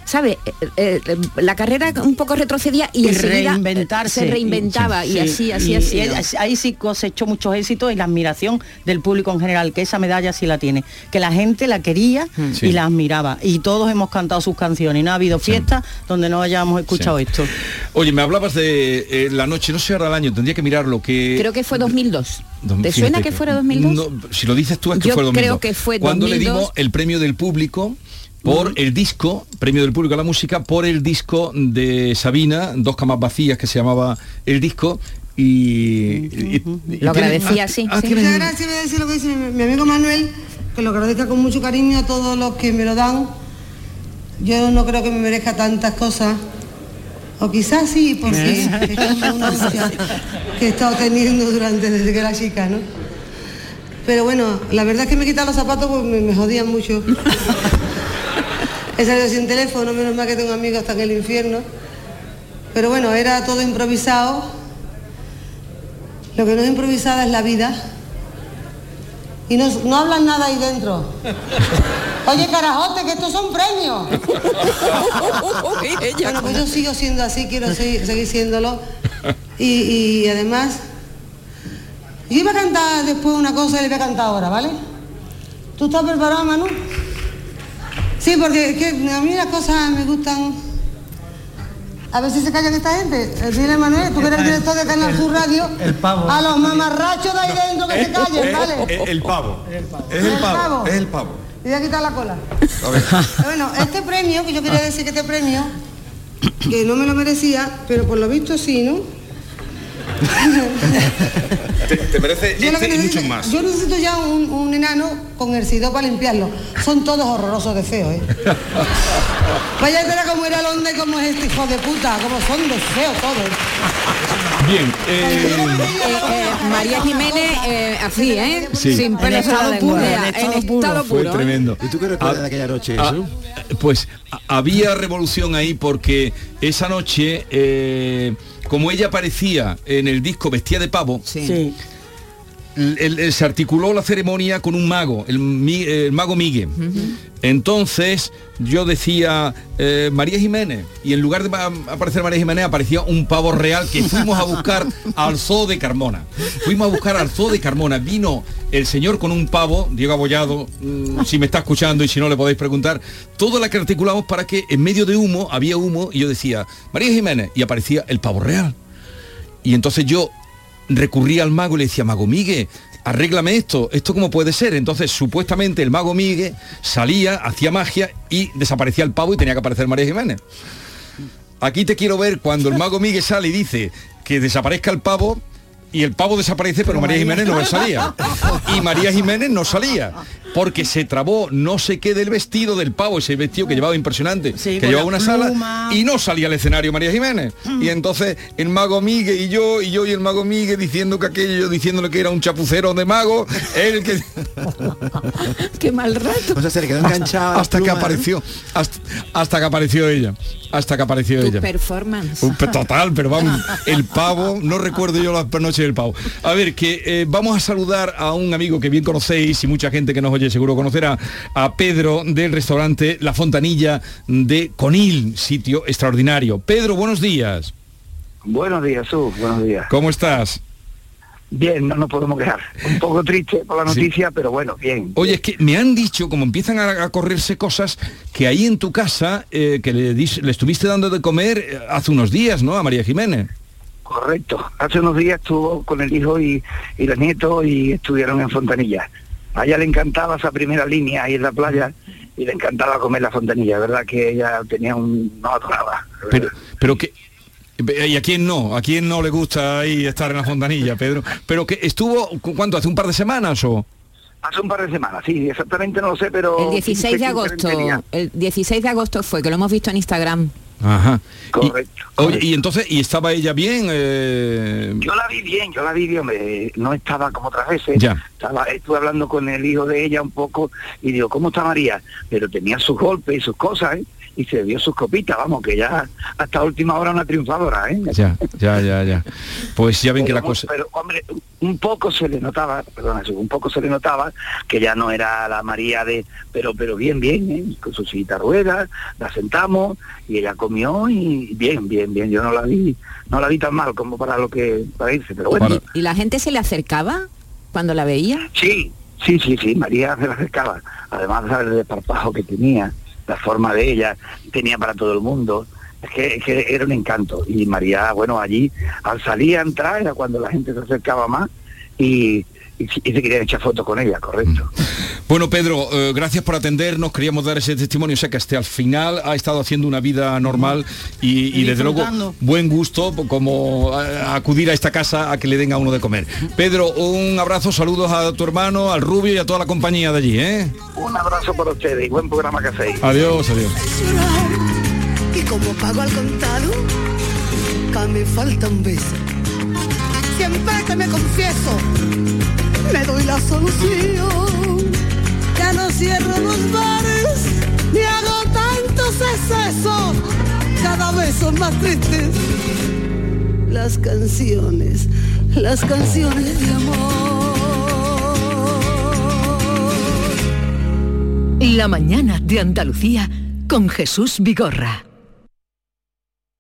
¿Sabe? Eh, eh, la carrera un poco retrocedía y, eh, reinventarse se reinventaba y Sí, así así y así ella- ahí sí cosechó muchos éxitos y la admiración del público en general que esa medalla sí la tiene que la gente la quería Sí. y la admiraba y todos hemos cantado sus canciones y no ha habido fiesta donde no hayamos escuchado Sí. esto Oye, me hablabas de eh, la noche, no sé ahora el año, tendría que mirar lo que... creo que fue 2002 Dos- ¿te suena que fuera 2002? No, si lo dices tú es que Yo fue 2002. creo que fue Cuando le 2002. dimos el premio del público por el disco, premio del público a la música, por el disco de Sabina, Dos camas vacías que se llamaba el disco. Y, y- y- Lo agradecía, ah, sí, ah, sí. Muchas gracias, voy a decir lo que dice mi, mi amigo Manuel, que lo agradezca con mucho cariño a todos los que me lo dan. Yo no creo que me merezca tantas cosas. O quizás sí, porque es como una que he estado teniendo durante desde que era chica, ¿no? Pero bueno, la verdad es que me quitan los zapatos porque me, me jodían mucho. He salido sin teléfono, menos mal que tengo amigos hasta en el infierno. Pero bueno, era todo improvisado. Lo que no es improvisada es la vida. Y no, no hablan nada ahí dentro. Oye, carajote, que estos son premios. (laughs) bueno, pues yo sigo siendo así, quiero seguir, seguir siéndolo. Y, y además, yo iba a cantar después una cosa y le voy a cantar ahora, ¿vale? ¿Tú estás preparado, Manu? Sí, porque es que a mí las cosas me gustan. A ver si se callan esta gente. Eh, Dile, Manuel, tú que eres el director de Canal Sur Radio. El pavo. A los mamarrachos de ahí dentro que se callen, ¿vale? El pavo. Es ¿El el pavo? pavo. Es el pavo. Le voy a quitar la cola. Bueno, este premio, que yo quería decir que este premio, que no me lo merecía, pero por lo visto sí, ¿no? Te, te merece Yo, este y necesito, muchos más. yo necesito ya un, un enano con el sidó para limpiarlo. Son todos horrorosos de feos, ¿eh? Vaya entera como era Londres, como es este hijo de puta, como son de feos todos. Bien, eh, Eh, María Jiménez, eh, así, ¿eh? Sí. Sin En pelos en estado puro, En estado fue puro. ¿eh? tremendo. ¿Y tú qué recuerdas Ah, de aquella noche, ah, Jesús? pues a- había revolución ahí porque esa noche, eh, como ella aparecía en el disco vestía de pavo, Sí. El- el- el- se articuló la ceremonia con un mago, el, mago Migue. Entonces yo decía eh, María Jiménez y en lugar de pa- aparecer María Jiménez aparecía un pavo real que fuimos a buscar al (laughs) zoo de Carmona. Fuimos a buscar al zoo de Carmona. Vino el señor con un pavo, Diego Abollado, mm, si me está escuchando y si no le podéis preguntar, todo la que articulamos para que en medio de humo había humo y yo decía María Jiménez y aparecía el pavo real. Y entonces yo recurría al mago y le decía, Mago Migue, arréglame esto, esto cómo puede ser. Entonces supuestamente el mago Migue salía, hacía magia y desaparecía el pavo y tenía que aparecer María Jiménez. Aquí te quiero ver cuando el mago Migue sale y dice que desaparezca el pavo y el pavo desaparece, pero María Jiménez no salía. (laughs) Y María Jiménez no salía. Porque se trabó no sé qué del vestido del pavo, ese vestido que llevaba impresionante, que llevaba una sala pluma. y no salía al escenario María Jiménez. Y entonces el mago Migue y yo, y yo y el mago Migue diciendo que aquello, diciéndole que era un chapucero de mago, él que (laughs) Qué mal rato. O sea, se le quedó enganchado. a la hasta que ¿eh? apareció, hasta, hasta que apareció ella, hasta que apareció Tu ella. performance. Un Total, pero vamos, (laughs) el pavo, no recuerdo yo la noche del pavo. A ver, que eh, vamos a saludar a un amigo que bien conocéis y mucha gente que nos oye seguro conocerá, a Pedro del restaurante La Fontanilla de Conil, sitio extraordinario. Pedro, buenos días. Buenos días, Sus, buenos días. ¿Cómo estás? Bien, no nos podemos quejar. Un poco triste por la Sí. noticia, pero bueno, bien. Oye, es que me han dicho, como empiezan a, a correrse cosas, que ahí en tu casa, eh, que le estuviste dando de comer eh, hace unos días, ¿no? A María Jiménez. Correcto. Hace unos días estuvo con el hijo y, y los nietos y estuvieron en Fontanilla. A ella le encantaba esa primera línea ahí en la playa y le encantaba comer la fontanilla, ¿verdad? Que ella tenía un... no adoraba. Pero, pero que... ¿Y a quién no? ¿A quién no le gusta ahí estar en la fontanilla, Pedro? Pero que estuvo, ¿cu- ¿cuánto? ¿Hace un par de semanas o...? Hace un par de semanas, sí, exactamente no lo sé, pero... El 16 de 15, agosto. 20 días. El 16 de agosto fue, que lo hemos visto en Instagram. Ajá. Correcto. Oye, y entonces, ¿y estaba ella bien? Eh, Yo la vi bien, yo la vi bien, hombre, no estaba como otras veces. Ya. Estaba, estuve hablando con el hijo de ella un poco y digo, ¿cómo está María? Pero tenía sus golpes y sus cosas, ¿eh? Y se dio sus copitas, vamos, que ya hasta última hora una triunfadora, ¿eh? Ya, ya, ya, ya. Pues ya ven que la cosa... Pero, hombre, un poco se le notaba, perdona, un poco se le notaba que ya no era la María de, pero pero bien, bien, ¿eh? con su sillita de ruedas, la sentamos y ella comió y bien, bien, bien. Yo no la vi, no la vi tan mal como para lo que para irse, pero bueno. ¿Y la gente se le acercaba cuando la veía? Sí, sí, sí, sí, María se la acercaba. Además del desparpajo que tenía, la forma de ella, tenía para todo el mundo. Es que, es que era un encanto. Y María, bueno, allí, al salir a entrar, era cuando la gente se acercaba más y, y, se- y se querían echar fotos con ella, correcto. Bueno, Pedro, eh, gracias por atendernos. Queríamos dar ese testimonio. Sé que hasta al final ha estado haciendo una vida normal y, y desde luego buen gusto como acudir a esta casa a que le den a uno de comer. Pedro, un abrazo, saludos a tu hermano, al rubio y a toda la compañía de allí, ¿eh? Un abrazo para ustedes y buen programa que hacéis. Adiós, adiós. Y como pago al contado, que me falta un beso. Siempre que me confieso, le doy la solución. Ya no cierro los bares, ni hago tantos excesos. Cada vez son más tristes las canciones, las canciones de amor. La mañana de Andalucía con Jesús Vigorra.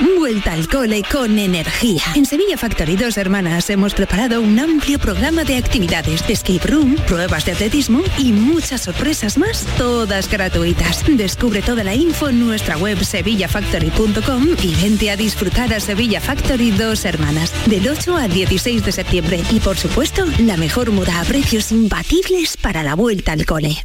Vuelta al cole con energía. En Sevilla Factory Dos Hermanas hemos preparado un amplio programa de actividades, escape room, pruebas de atletismo y muchas sorpresas más, todas gratuitas. Descubre toda la info en nuestra web sevillafactory.com y vente a disfrutar a Sevilla Factory Dos Hermanas del 8 al 16 de septiembre. Y por supuesto, la mejor moda a precios imbatibles para la vuelta al cole.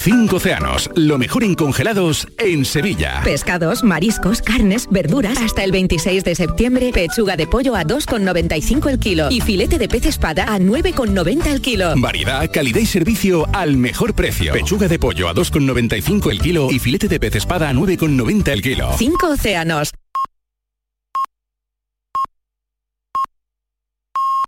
Cinco océanos, lo mejor en congelados en Sevilla. Pescados, mariscos, carnes, verduras. Hasta el 26 de septiembre, pechuga de pollo a 2,95 el kilo y filete de pez espada a 9,90 el kilo. Variedad, calidad y servicio al mejor precio. Pechuga de pollo a 2,95 el kilo y filete de pez espada a 9,90 el kilo. Cinco océanos,